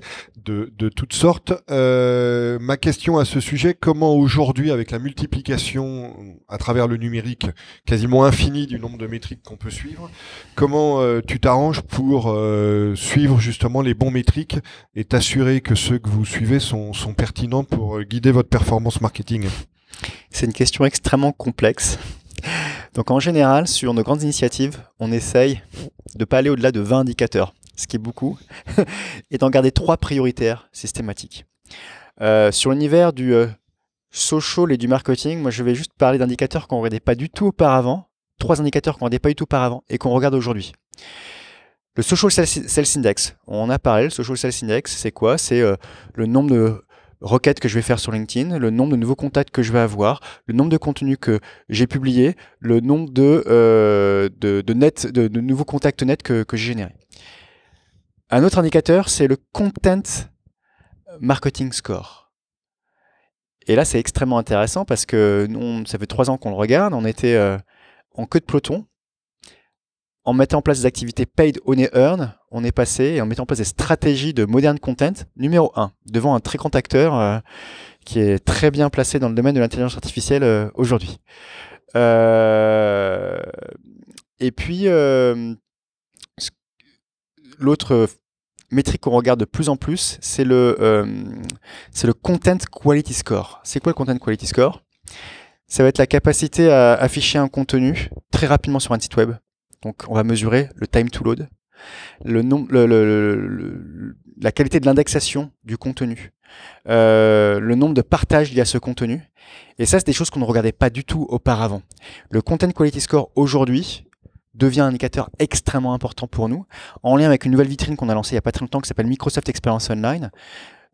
de, de toutes sortes. Euh, ma question à ce sujet, comment aujourd'hui, avec la multiplication à travers le numérique quasiment infini du nombre de métriques qu'on peut suivre, comment euh, tu t'arranges pour euh, suivre justement les bons métriques et t'assurer que ceux que vous suivez sont, sont pertinents pour euh, guider votre performance marketing? C'est une question extrêmement complexe. Donc en général, sur nos grandes initiatives, on essaye de ne pas aller au-delà de 20 indicateurs, ce qui est beaucoup, et d'en garder trois prioritaires systématiques. Euh, sur l'univers du euh, social et du marketing, moi je vais juste parler d'indicateurs qu'on ne regardait pas du tout auparavant, trois indicateurs qu'on ne regardait pas du tout auparavant et qu'on regarde aujourd'hui. Le Social Sales Index, on a parlé, le Social Sales Index, c'est quoi? C'est euh, le nombre de requêtes que je vais faire sur LinkedIn, le nombre de nouveaux contacts que je vais avoir, le nombre de contenus que j'ai publiés, le nombre de, euh, nouveaux contacts nets que, que j'ai générés. Un autre indicateur, c'est le Content Marketing Score. Et là, c'est extrêmement intéressant parce que nous, ça fait trois ans qu'on le regarde. On était euh, en queue de peloton. En mettant en place des activités paid, on et earn, on est passé, et en mettant en place des stratégies de modern content, numéro un, devant un très grand acteur euh, qui est très bien placé dans le domaine de l'intelligence artificielle euh, aujourd'hui. et puis, l'autre métrique qu'on regarde de plus en plus, c'est le, euh, c'est le Content Quality Score. C'est quoi le Content Quality Score? Ça va être la capacité à afficher un contenu très rapidement sur un site web. Donc on va mesurer le time to load, la qualité de l'indexation du contenu, euh, le nombre de partages liés à ce contenu. Et ça, c'est des choses qu'on ne regardait pas du tout auparavant. Le Content Quality Score aujourd'hui, devient un indicateur extrêmement important pour nous, en lien avec une nouvelle vitrine qu'on a lancée il n'y a pas très longtemps qui s'appelle Microsoft Experience Online,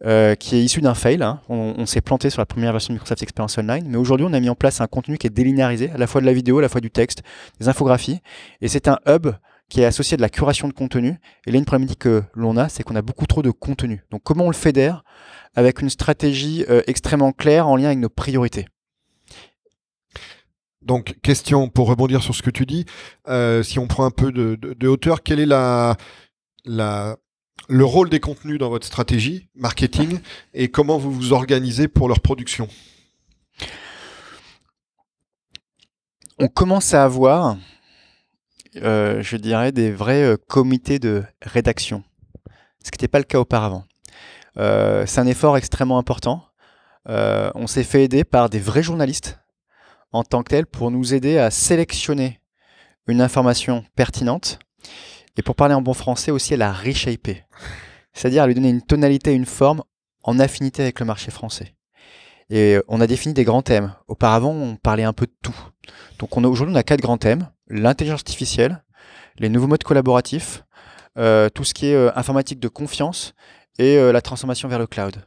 euh, qui est issu d'un fail. Hein. On, s'est planté sur la première version de Microsoft Experience Online, mais aujourd'hui on a mis en place un contenu qui est délinéarisé, à la fois de la vidéo, à la fois du texte, des infographies, et c'est un hub qui est associé à de la curation de contenu. Et là, une problématique que l'on a, c'est qu'on a beaucoup trop de contenu. Donc comment on le fédère avec une stratégie euh, extrêmement claire en lien avec nos priorités? Donc, question pour rebondir sur ce que tu dis, euh, si on prend un peu de, hauteur, quel est la, la, le rôle des contenus dans votre stratégie marketing et comment vous vous organisez pour leur production? On commence à avoir, euh, je dirais, des vrais euh, comités de rédaction, ce qui n'était pas le cas auparavant. C'est un effort extrêmement important. on s'est fait aider par des vrais journalistes en tant que tel pour nous aider à sélectionner une information pertinente et pour parler en bon français aussi à la reshaper, c'est-à-dire lui donner une tonalité, une forme en affinité avec le marché français. Et on a défini des grands thèmes. Auparavant, on parlait un peu de tout. Donc aujourd'hui, on a quatre grands thèmes l'intelligence artificielle, les nouveaux modes collaboratifs, euh, tout ce qui est euh, informatique de confiance et euh, la transformation vers le cloud.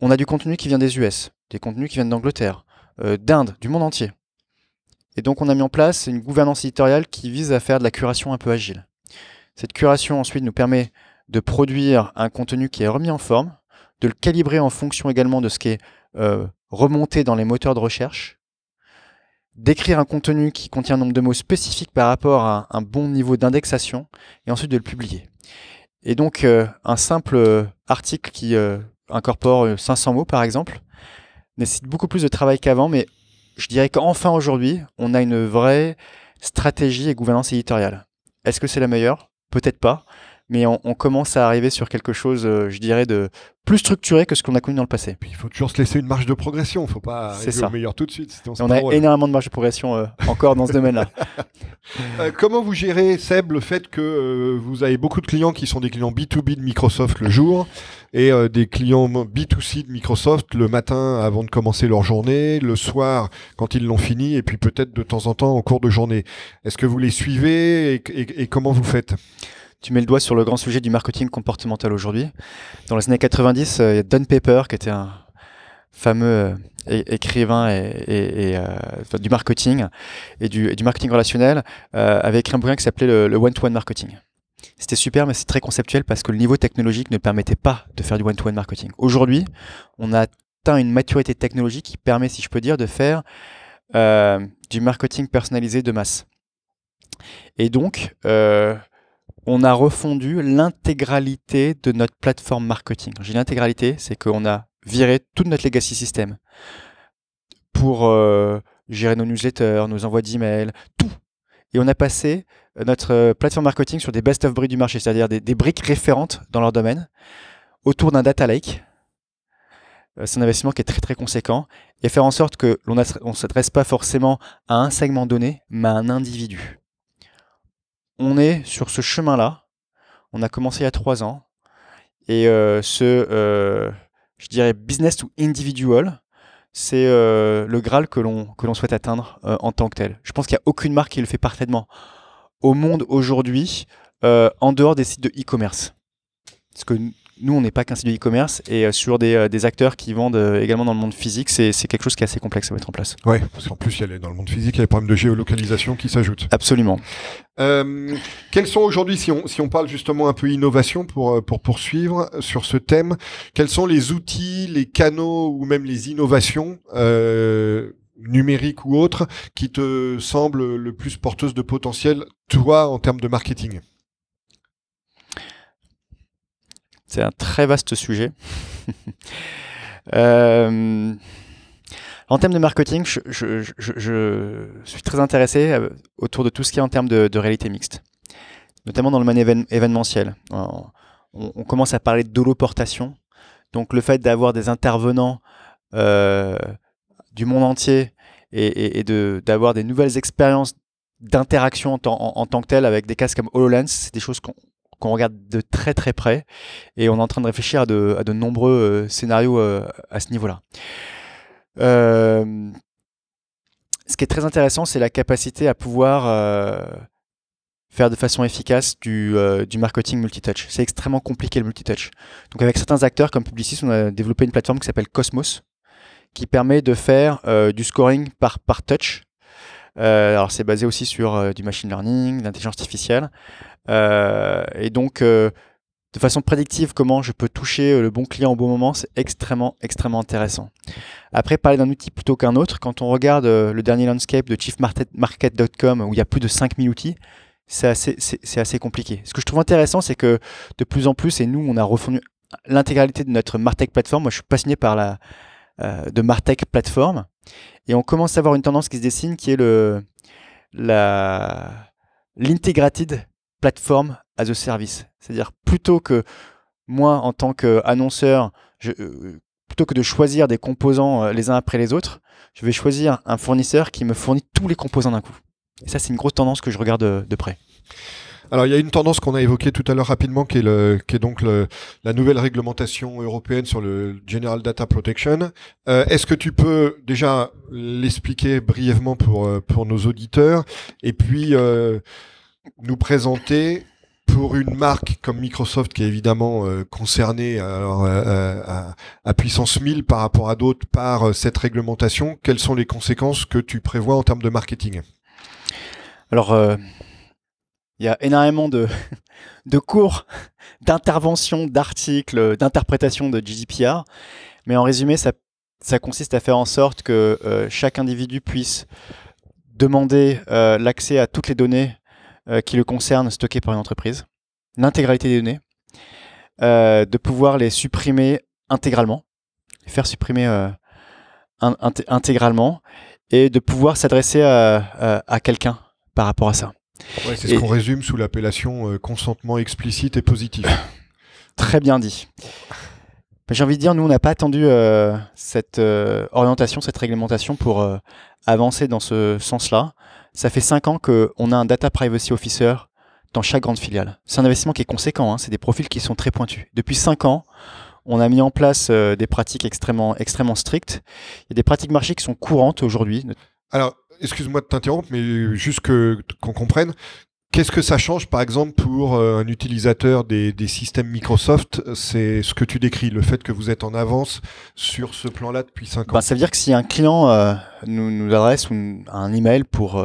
On a du contenu qui vient des US, des contenus qui viennent d'Angleterre, d'Inde, du monde entier. Et donc on a mis en place une gouvernance éditoriale qui vise à faire de la curation un peu agile. Cette curation ensuite nous permet de produire un contenu qui est remis en forme, de le calibrer en fonction également de ce qui est euh, remonté dans les moteurs de recherche, d'écrire un contenu qui contient un nombre de mots spécifiques par rapport à un bon niveau d'indexation, et ensuite de le publier. Et donc euh, un simple article qui incorpore 500 mots par exemple, nécessite beaucoup plus de travail qu'avant, mais je dirais qu'enfin aujourd'hui, on a une vraie stratégie et gouvernance éditoriale. Est-ce que c'est la meilleure? Peut-être pas, mais on, commence à arriver sur quelque chose, euh, je dirais, de plus structuré que ce qu'on a connu dans le passé. Puis il faut toujours se laisser une marge de progression, il ne faut pas arriver ça. au meilleur tout de suite. on, a énormément de marge de progression euh, encore dans ce domaine-là. Euh, comment vous gérez, Seb, le fait que vous avez beaucoup de clients qui sont des clients B2B de Microsoft le jour et des clients B2C de Microsoft le matin avant de commencer leur journée, le soir quand ils l'ont fini, et puis peut-être de temps en temps en cours de journée. Est-ce que vous les suivez et comment vous faites? Tu mets le doigt sur le grand sujet du marketing comportemental aujourd'hui. Dans les années 90, euh, Don Paper, qui était un fameux euh, écrivain et, euh, du marketing et du, marketing relationnel, avait écrit un bouquin qui s'appelait le one-to-one marketing. C'était super, mais c'est très conceptuel parce que le niveau technologique ne permettait pas de faire du one-to-one marketing. Aujourd'hui, on a atteint une maturité technologique qui permet, si je peux dire, de faire du marketing personnalisé de masse. Et donc, on a refondu l'intégralité de notre plateforme marketing. J'ai l'intégralité, c'est qu'on a viré tout notre legacy system pour euh, gérer nos newsletters, nos envois d'emails, tout. Et on a passé euh, notre euh, plateforme marketing sur des best of breed du marché, c'est-à-dire des, briques référentes dans leur domaine, autour d'un data lake. C'est un investissement qui est très très conséquent et faire en sorte que l'on ne s'adresse pas forcément à un segment donné, mais à un individu on est sur ce chemin-là. On a commencé il y a trois ans. Et euh, ce, euh, je dirais, business to individual, c'est euh, le Graal que l'on, que l'on souhaite atteindre en tant que tel. Je pense qu'il n'y a aucune marque qui le fait parfaitement au monde aujourd'hui, en dehors des sites de e-commerce. Nous, on n'est pas qu'un site de e-commerce et sur des, des, acteurs qui vendent également dans le monde physique, c'est quelque chose qui est assez complexe à mettre en place. Oui, parce qu'en plus, il y a dans le monde physique, il y a les problèmes de géolocalisation qui s'ajoutent. Absolument. Euh, quels sont aujourd'hui, si on, si on parle justement un peu innovation pour, pour poursuivre sur ce thème, quels sont les outils, les canaux ou même les innovations euh, numériques ou autres qui te semblent le plus porteuses de potentiel, toi, en termes de marketing? C'est un très vaste sujet. euh, en termes de marketing, je, suis très intéressé euh, autour de tout ce qui est en termes de, réalité mixte, notamment dans le domaine événementiel. On, commence à parler d'holoportation, donc le fait d'avoir des intervenants euh, du monde entier et, d'avoir des nouvelles expériences d'interaction en, tant que telles avec des casques comme HoloLens, c'est des choses qu'on regarde de très très près et on est en train de réfléchir à de, nombreux euh, scénarios à ce niveau-là. Euh, ce qui est très intéressant, c'est la capacité à pouvoir euh, faire de façon efficace du, euh, du marketing multitouch. C'est extrêmement compliqué le multitouch. Donc avec certains acteurs comme Publicis, on a développé une plateforme qui s'appelle Cosmos, qui permet de faire du scoring par touch. Alors c'est basé aussi sur du machine learning, l'intelligence artificielle. et donc de façon prédictive comment je peux toucher euh, le bon client au bon moment, c'est extrêmement, extrêmement intéressant. Après, parler d'un outil plutôt qu'un autre, quand on regarde euh, le dernier landscape de chiefmarket.com où il y a plus de 5000 outils, c'est assez, c'est, assez compliqué. Ce que je trouve intéressant, c'est que de plus en plus, et nous, on a refondu l'intégralité de notre Martech plateforme. Moi, je suis passionné par la euh, de Martech plateforme, et on commence à avoir une tendance qui se dessine, qui est le l'integrated plateforme as a service. C'est-à-dire plutôt que moi, en tant qu'annonceur, euh, plutôt que de choisir des composants euh, les uns après les autres, je vais choisir un fournisseur qui me fournit tous les composants d'un coup. Et ça, c'est une grosse tendance que je regarde de, près. Alors, il y a une tendance qu'on a évoquée tout à l'heure rapidement, qui est, donc la nouvelle réglementation européenne sur le General Data Protection. Euh, est-ce que tu peux déjà l'expliquer brièvement pour, pour nos auditeurs et puis nous présenter pour une marque comme Microsoft qui est évidemment euh, concernée euh, euh, à, puissance 1000 par rapport à d'autres par cette réglementation, quelles sont les conséquences que tu prévois en termes de marketing? Alors, il y a énormément de, de cours, d'interventions, d'articles, d'interprétations de GDPR, mais en résumé, ça, consiste à faire en sorte que chaque individu puisse demander l'accès à toutes les données euh, qui le concerne stocké par une entreprise, l'intégralité des données, euh, de pouvoir les supprimer intégralement, faire supprimer euh, intégralement, et de pouvoir s'adresser à, à, quelqu'un par rapport à ça. C'est ce qu'on résume sous l'appellation consentement explicite et positif. Très bien dit. J'ai envie de dire, nous, on n'a pas attendu cette orientation, cette réglementation pour avancer dans ce sens-là. Ça fait 5 ans qu'on a un Data Privacy Officer dans chaque grande filiale. C'est un investissement qui est conséquent, hein. c'est des profils qui sont très pointus. Depuis 5 ans, on a mis en place euh, des pratiques extrêmement, extrêmement strictes. Il y a des pratiques marché qui sont courantes aujourd'hui. Alors, excuse-moi de t'interrompre, mais juste qu'on comprenne, Qu'est-ce que ça change, par exemple, pour euh, un utilisateur des, systèmes Microsoft? C'est ce que tu décris, le fait que vous êtes en avance sur ce plan-là depuis 5 ans. Ben, ça veut dire que si un client euh, nous, nous, adresse un email pour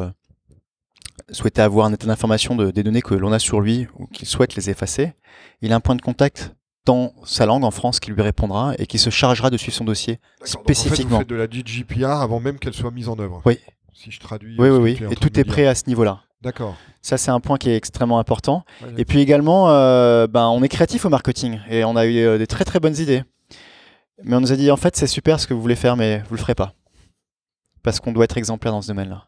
souhaitait avoir un état d'information de, des données que l'on a sur lui ou qu'il souhaite les effacer, il a un point de contact dans sa langue en France qui lui répondra et qui se chargera de suivre son dossier spécifiquement. en fait, vous faites de la GDPR avant même qu'elle soit mise en œuvre. Oui. Si je traduis. Oui, oui, oui. Et tout est prêt à ce niveau-là. D'accord. Ça, c'est un point qui est extrêmement important. et puis également, euh, ben, on est créatif au marketing et on a eu euh, des très très bonnes idées. Mais on nous a dit, en fait, c'est super ce que vous voulez faire, mais vous le ferez pas. Parce qu'on doit être exemplaire dans ce domaine-là.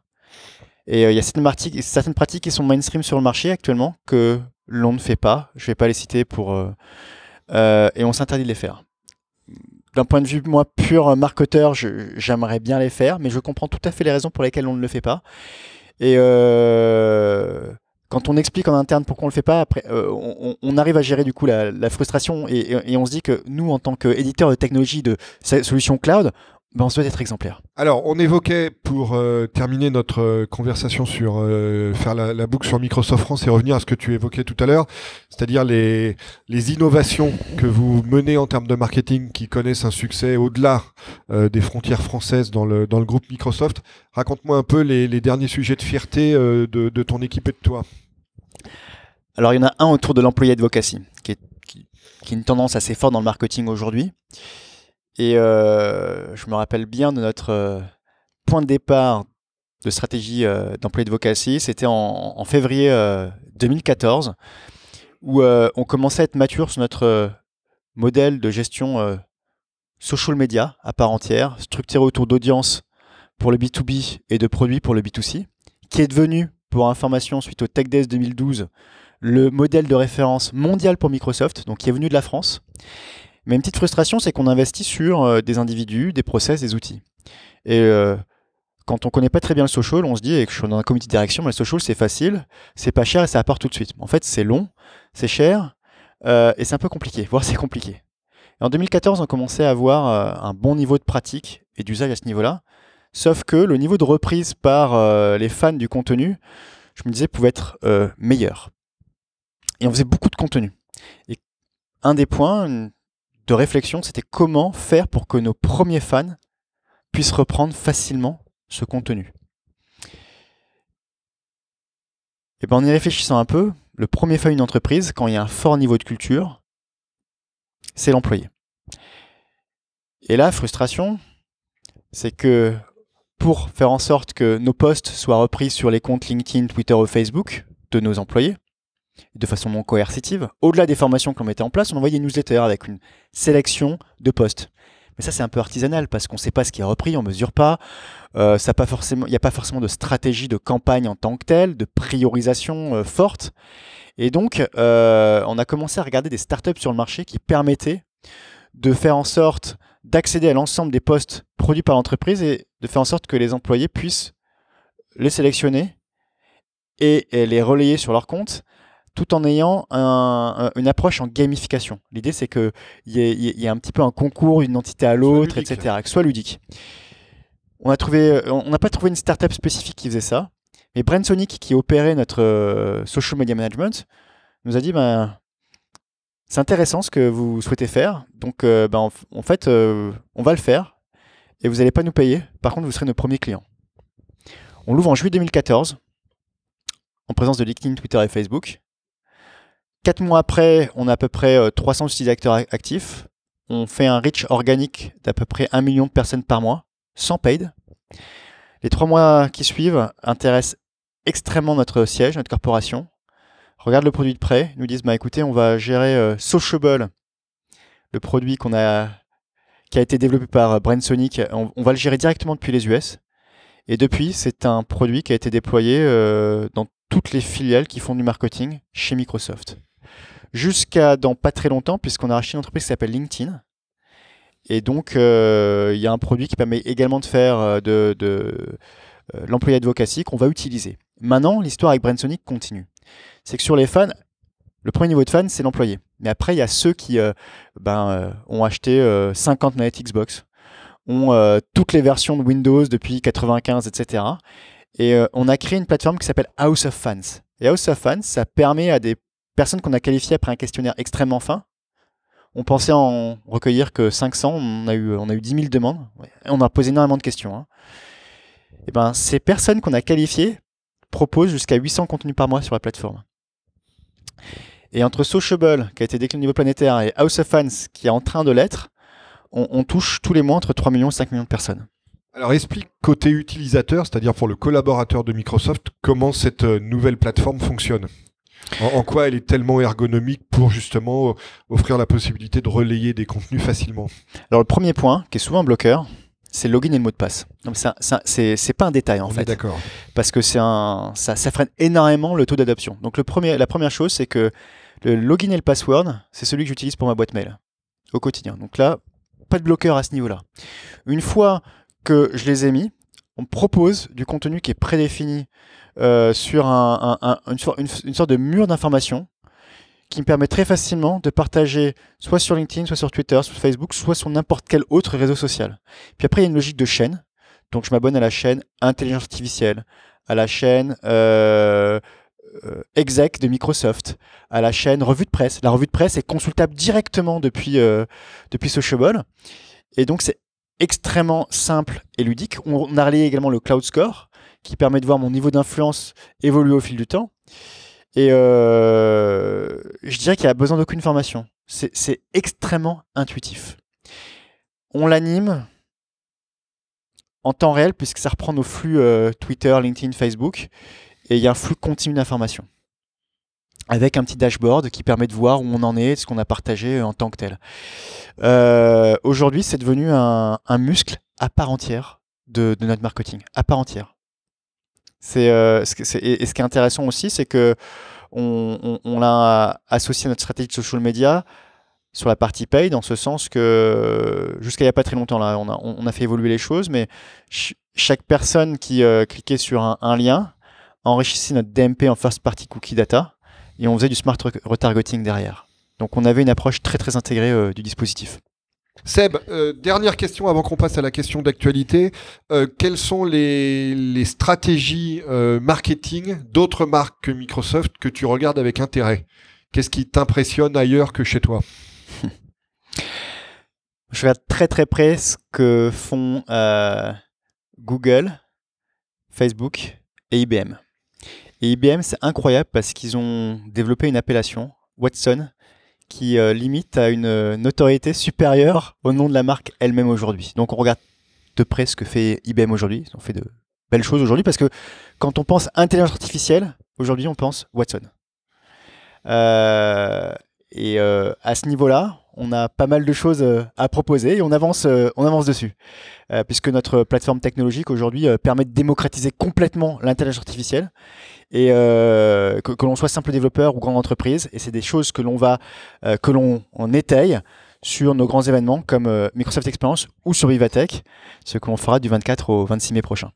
Et euh, il y a certaines pratiques, certaines pratiques qui sont mainstream sur le marché actuellement que l'on ne fait pas. Je ne vais pas les citer pour. Et on s'interdit de les faire. D'un point de vue, moi, pur marketeur, j'aimerais bien les faire, mais je comprends tout à fait les raisons pour lesquelles on ne le fait pas. Et quand on explique en interne pourquoi on le fait pas, après, on, arrive à gérer du coup la, frustration et, et, on se dit que nous, en tant qu'éditeur de technologie de solutions cloud, ben, on se doit d'être exemplaire. Alors, on évoquait pour euh, terminer notre euh, conversation sur euh, faire la, la, boucle sur Microsoft France et revenir à ce que tu évoquais tout à l'heure, c'est-à-dire les, les innovations que vous menez en termes de marketing qui connaissent un succès au-delà des frontières françaises dans le, dans le groupe Microsoft. Raconte-moi un peu les, les, derniers sujets de fierté de, de, ton équipe et de toi. Alors, il y en a un autour de l'employé advocacy, qui est, qui, qui est une tendance assez forte dans le marketing aujourd'hui. Et euh, je me rappelle bien de notre euh, point de départ de stratégie euh, d'employé de C'était en, février 2014 où on commençait à être mature sur notre modèle de gestion social media à part entière, structuré autour d'audience pour le B2B et de produits pour le B2C, qui est devenu, pour information suite au Tech Days 2012, le modèle de référence mondial pour Microsoft, donc qui est venu de la France. Mais une petite frustration, c'est qu'on investit sur euh, des individus, des process, des outils. Et euh, quand on connaît pas très bien le social, on se dit, et que je suis dans un comité de direction, mais le social c'est facile, c'est pas cher et ça apporte tout de suite. En fait, c'est long, c'est cher euh, et c'est un peu compliqué, voire c'est compliqué. Et en 2014, on commençait à avoir un bon niveau de pratique et d'usage à ce niveau-là. Sauf que le niveau de reprise par les fans du contenu, je me disais, pouvait être meilleur. Et on faisait beaucoup de contenu. Et un des points, de réflexion, c'était comment faire pour que nos premiers fans puissent reprendre facilement ce contenu. Et ben en y réfléchissant un peu, le premier fan d'une entreprise, quand il y a un fort niveau de culture, c'est l'employé. Et là, frustration, c'est que pour faire en sorte que nos posts soient repris sur les comptes LinkedIn, Twitter ou Facebook de nos employés, de façon non coercitive. Au-delà des formations qu'on mettait en place, on envoyait des newsletters avec une sélection de postes. Mais ça, c'est un peu artisanal parce qu'on ne sait pas ce qui est repris, on ne mesure pas. Euh, il n'y a pas forcément de stratégie de campagne en tant que telle, de priorisation euh, forte. Et donc, euh, on a commencé à regarder des startups sur le marché qui permettaient de faire en sorte d'accéder à l'ensemble des postes produits par l'entreprise et de faire en sorte que les employés puissent les sélectionner et les relayer sur leur compte tout en ayant une approche en gamification. L'idée, c'est qu'il y, y, ait un petit peu un concours d'une entité à l'autre, etc., que soit ludique. On n'a on pas trouvé une startup spécifique qui faisait ça, mais Brainsonic, qui opérait notre euh, social media management, nous a dit ben, c'est intéressant ce que vous souhaitez faire, donc euh, ben, en, fait, euh, on va le faire, et vous n'allez pas nous payer, par contre, vous serez nos premiers clients. On l'ouvre en juillet 2014, en présence de LinkedIn, Twitter et Facebook. Quatre mois après, on a à peu près 300 euh, utilisateurs actifs. On fait un reach organique d'à peu près 1 million de personnes par mois, sans paid. Les trois mois qui suivent intéressent extrêmement notre siège, notre corporation. Regarde le produit de près, nous disent bah écoutez, on va gérer euh, Sociable, le produit qu'on a qui a été développé par euh, Brainsonic, on, on, va le gérer directement depuis les US. Et depuis, c'est un produit qui a été déployé dans toutes les filiales qui font du marketing chez Microsoft jusqu'à dans pas très longtemps, puisqu'on a racheté une entreprise qui s'appelle LinkedIn. Et donc, euh, il y a un produit qui permet également de faire euh, de, de euh, l'employé advocacy qu'on va utiliser. Maintenant, l'histoire avec Brainsonic continue. C'est que sur les fans, le premier niveau de fan, c'est l'employé. Mais après, il y a ceux qui ben, ont acheté 50 manettes Xbox, ont toutes les versions de Windows depuis 95, etc. Et on a créé une plateforme qui s'appelle House of Fans. Et House of Fans, ça permet à des personnes qu'on a qualifiées après un questionnaire extrêmement fin. On pensait en recueillir que 500, on a eu, on a eu 10 000 demandes, on a posé énormément de questions. Hein. eh ben, ces personnes qu'on a qualifiées proposent jusqu'à 800 contenus par mois sur la plateforme. Et entre Sociable, qui a été décliné au niveau planétaire, et House of Fans, qui est en train de l'être, on, on, touche tous les mois entre 3 millions et 5 millions de personnes. Alors explique côté utilisateur, c'est-à-dire pour le collaborateur de Microsoft, comment cette euh, nouvelle plateforme fonctionne. En, quoi elle est tellement ergonomique pour justement offrir la possibilité de relayer des contenus facilement? Alors le premier point, qui est souvent un bloqueur, c'est le login et le mot de passe. C'est pas un détail en fait. D'accord. Parce que c'est un, ça, ça, freine énormément le taux d'adoption. Donc le premier, la première chose, c'est que le login et le password, c'est celui que j'utilise pour ma boîte mail au quotidien. Donc là, pas de bloqueur à ce niveau-là. Une fois que je les ai mis, on propose du contenu qui est prédéfini euh, sur un, une, sorte de mur d'information qui me permet très facilement de partager soit sur LinkedIn, soit sur Twitter, sur Facebook, soit sur n'importe quel autre réseau social. Puis après, il y a une logique de chaîne. Donc, je m'abonne à la chaîne Intelligence Artificielle, à la chaîne euh, euh, Exec de Microsoft, à la chaîne Revue de Presse. La revue de presse est consultable directement depuis, euh, depuis. Et donc, c'est extrêmement simple et ludique. On a relié également le Cloud Score, qui permet de voir mon niveau d'influence évoluer au fil du temps. Et euh, je dirais qu'il n'y a besoin d'aucune formation. C'est extrêmement intuitif. On l'anime en temps réel puisque ça reprend nos flux euh, Twitter, LinkedIn, Facebook. Et il y a un flux continu d'informations. Avec un petit dashboard qui permet de voir où on en est, ce qu'on a partagé en tant que tel. Euh, aujourd'hui, c'est devenu un, muscle à part entière de, notre marketing. À part entière. C'est, et, ce qui est intéressant aussi, c'est que on, l'a associé à notre stratégie de social media sur la partie paye, dans ce sens que jusqu'à il n'y a pas très longtemps, là, on a, fait évoluer les choses, mais chaque personne qui euh, cliquait sur un, lien enrichissait notre DMP en first party cookie data et on faisait du smart retargeting derrière. Donc on avait une approche très très intégrée euh, du dispositif. Seb, euh, dernière question avant qu'on passe à la question d'actualité. Euh, quelles sont les, stratégies euh, marketing d'autres marques que Microsoft que tu regardes avec intérêt? Qu'est-ce qui t'impressionne ailleurs que chez toi? Je regarde très très près ce que font Google, Facebook et IBM. Et IBM, c'est incroyable parce qu'ils ont développé une appellation, Watson, qui euh, limite à une euh, notoriété supérieure au nom de la marque elle-même aujourd'hui. Donc on regarde de près ce que fait IBM aujourd'hui. Ont fait de belles choses aujourd'hui parce que quand on pense intelligence artificielle, aujourd'hui on pense Watson. Euh, et à ce niveau-là, on a pas mal de choses à proposer et on avance, on avance dessus. puisque notre plateforme technologique aujourd'hui permet de démocratiser complètement l'intelligence artificielle et euh, que, l'on soit simple développeur ou grande entreprise. Et c'est des choses que l'on va, euh, que l'on étaye sur nos grands événements comme euh, Microsoft Experience ou sur Vivatech, ce que l'on fera du 24 au 26 mai prochain.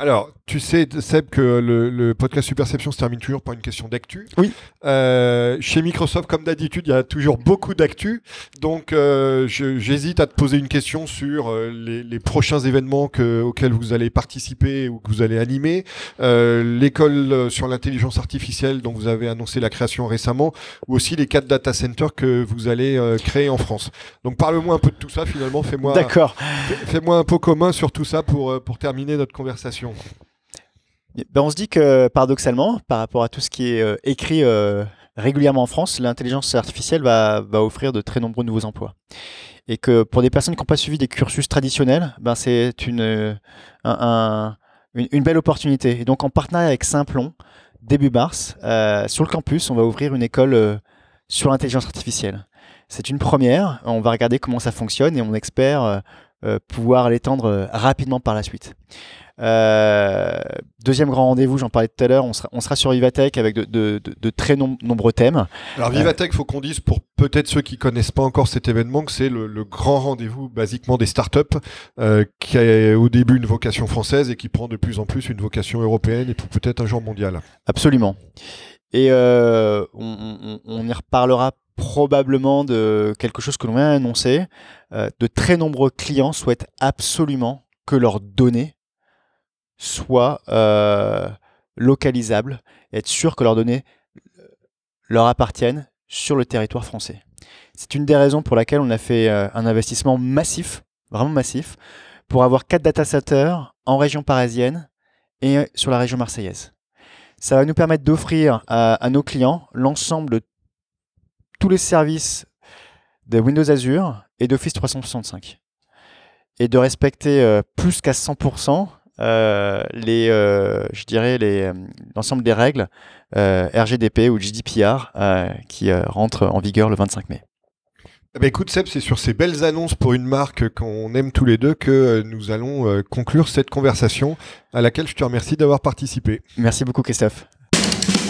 Alors, tu sais, Seb, que le, podcast Superception se termine toujours par une question d'actu. Oui. Euh, chez Microsoft, comme d'habitude, il y a toujours beaucoup d'actu. Donc, euh, j'hésite à te poser une question sur euh, les, prochains événements que, auxquels vous allez participer ou que vous allez animer. L'école sur l'intelligence artificielle dont vous avez annoncé la création récemment, ou aussi les quatre data centers que vous allez créer en France. Donc, parle-moi un peu de tout ça, finalement. Fais-moi D'accord. Fais-moi un pot commun sur tout ça pour, pour terminer notre conversation. Ben, on se dit que paradoxalement, par rapport à tout ce qui est euh, écrit euh, régulièrement en France, l'intelligence artificielle va, offrir de très nombreux nouveaux emplois. Et que pour des personnes qui n'ont pas suivi des cursus traditionnels, ben, c'est une, une, belle opportunité. Et donc en partenariat avec Simplon, début mars, euh, sur le campus, on va ouvrir une école sur l'intelligence artificielle. C'est une première, on va regarder comment ça fonctionne et on espère pouvoir l'étendre rapidement par la suite. Euh, deuxième grand rendez-vous, j'en parlais tout à l'heure, on sera, on sera sur Vivatech avec de, très nombreux thèmes. Alors Vivatech, faut qu'on dise pour peut-être ceux qui connaissent pas encore cet événement que c'est le, grand rendez-vous basiquement des startups euh, qui a au début une vocation française et qui prend de plus en plus une vocation européenne et peut-être un jour mondial. Absolument. Et euh, on, y reparlera probablement de quelque chose que l'on vient d'annoncer. de très nombreux clients souhaitent absolument que leurs données soit euh, localisables être sûr que leurs données euh, leur appartiennent sur le territoire français. C'est une des raisons pour laquelle on a fait euh, un investissement massif, vraiment massif, pour avoir quatre data centers en région parisienne et sur la région marseillaise. Ça va nous permettre d'offrir à, nos clients l'ensemble de tous les services de Windows Azure et d'Office 365 et de respecter plus qu'à 100% euh, les, euh, je dirais les, euh, l'ensemble des règles RGDP ou GDPR qui rentrent en vigueur le 25 mai. Eh ben, écoute Seb, c'est sur ces belles annonces pour une marque qu'on aime tous les deux que nous allons conclure cette conversation à laquelle je te remercie d'avoir participé. Merci beaucoup Christophe.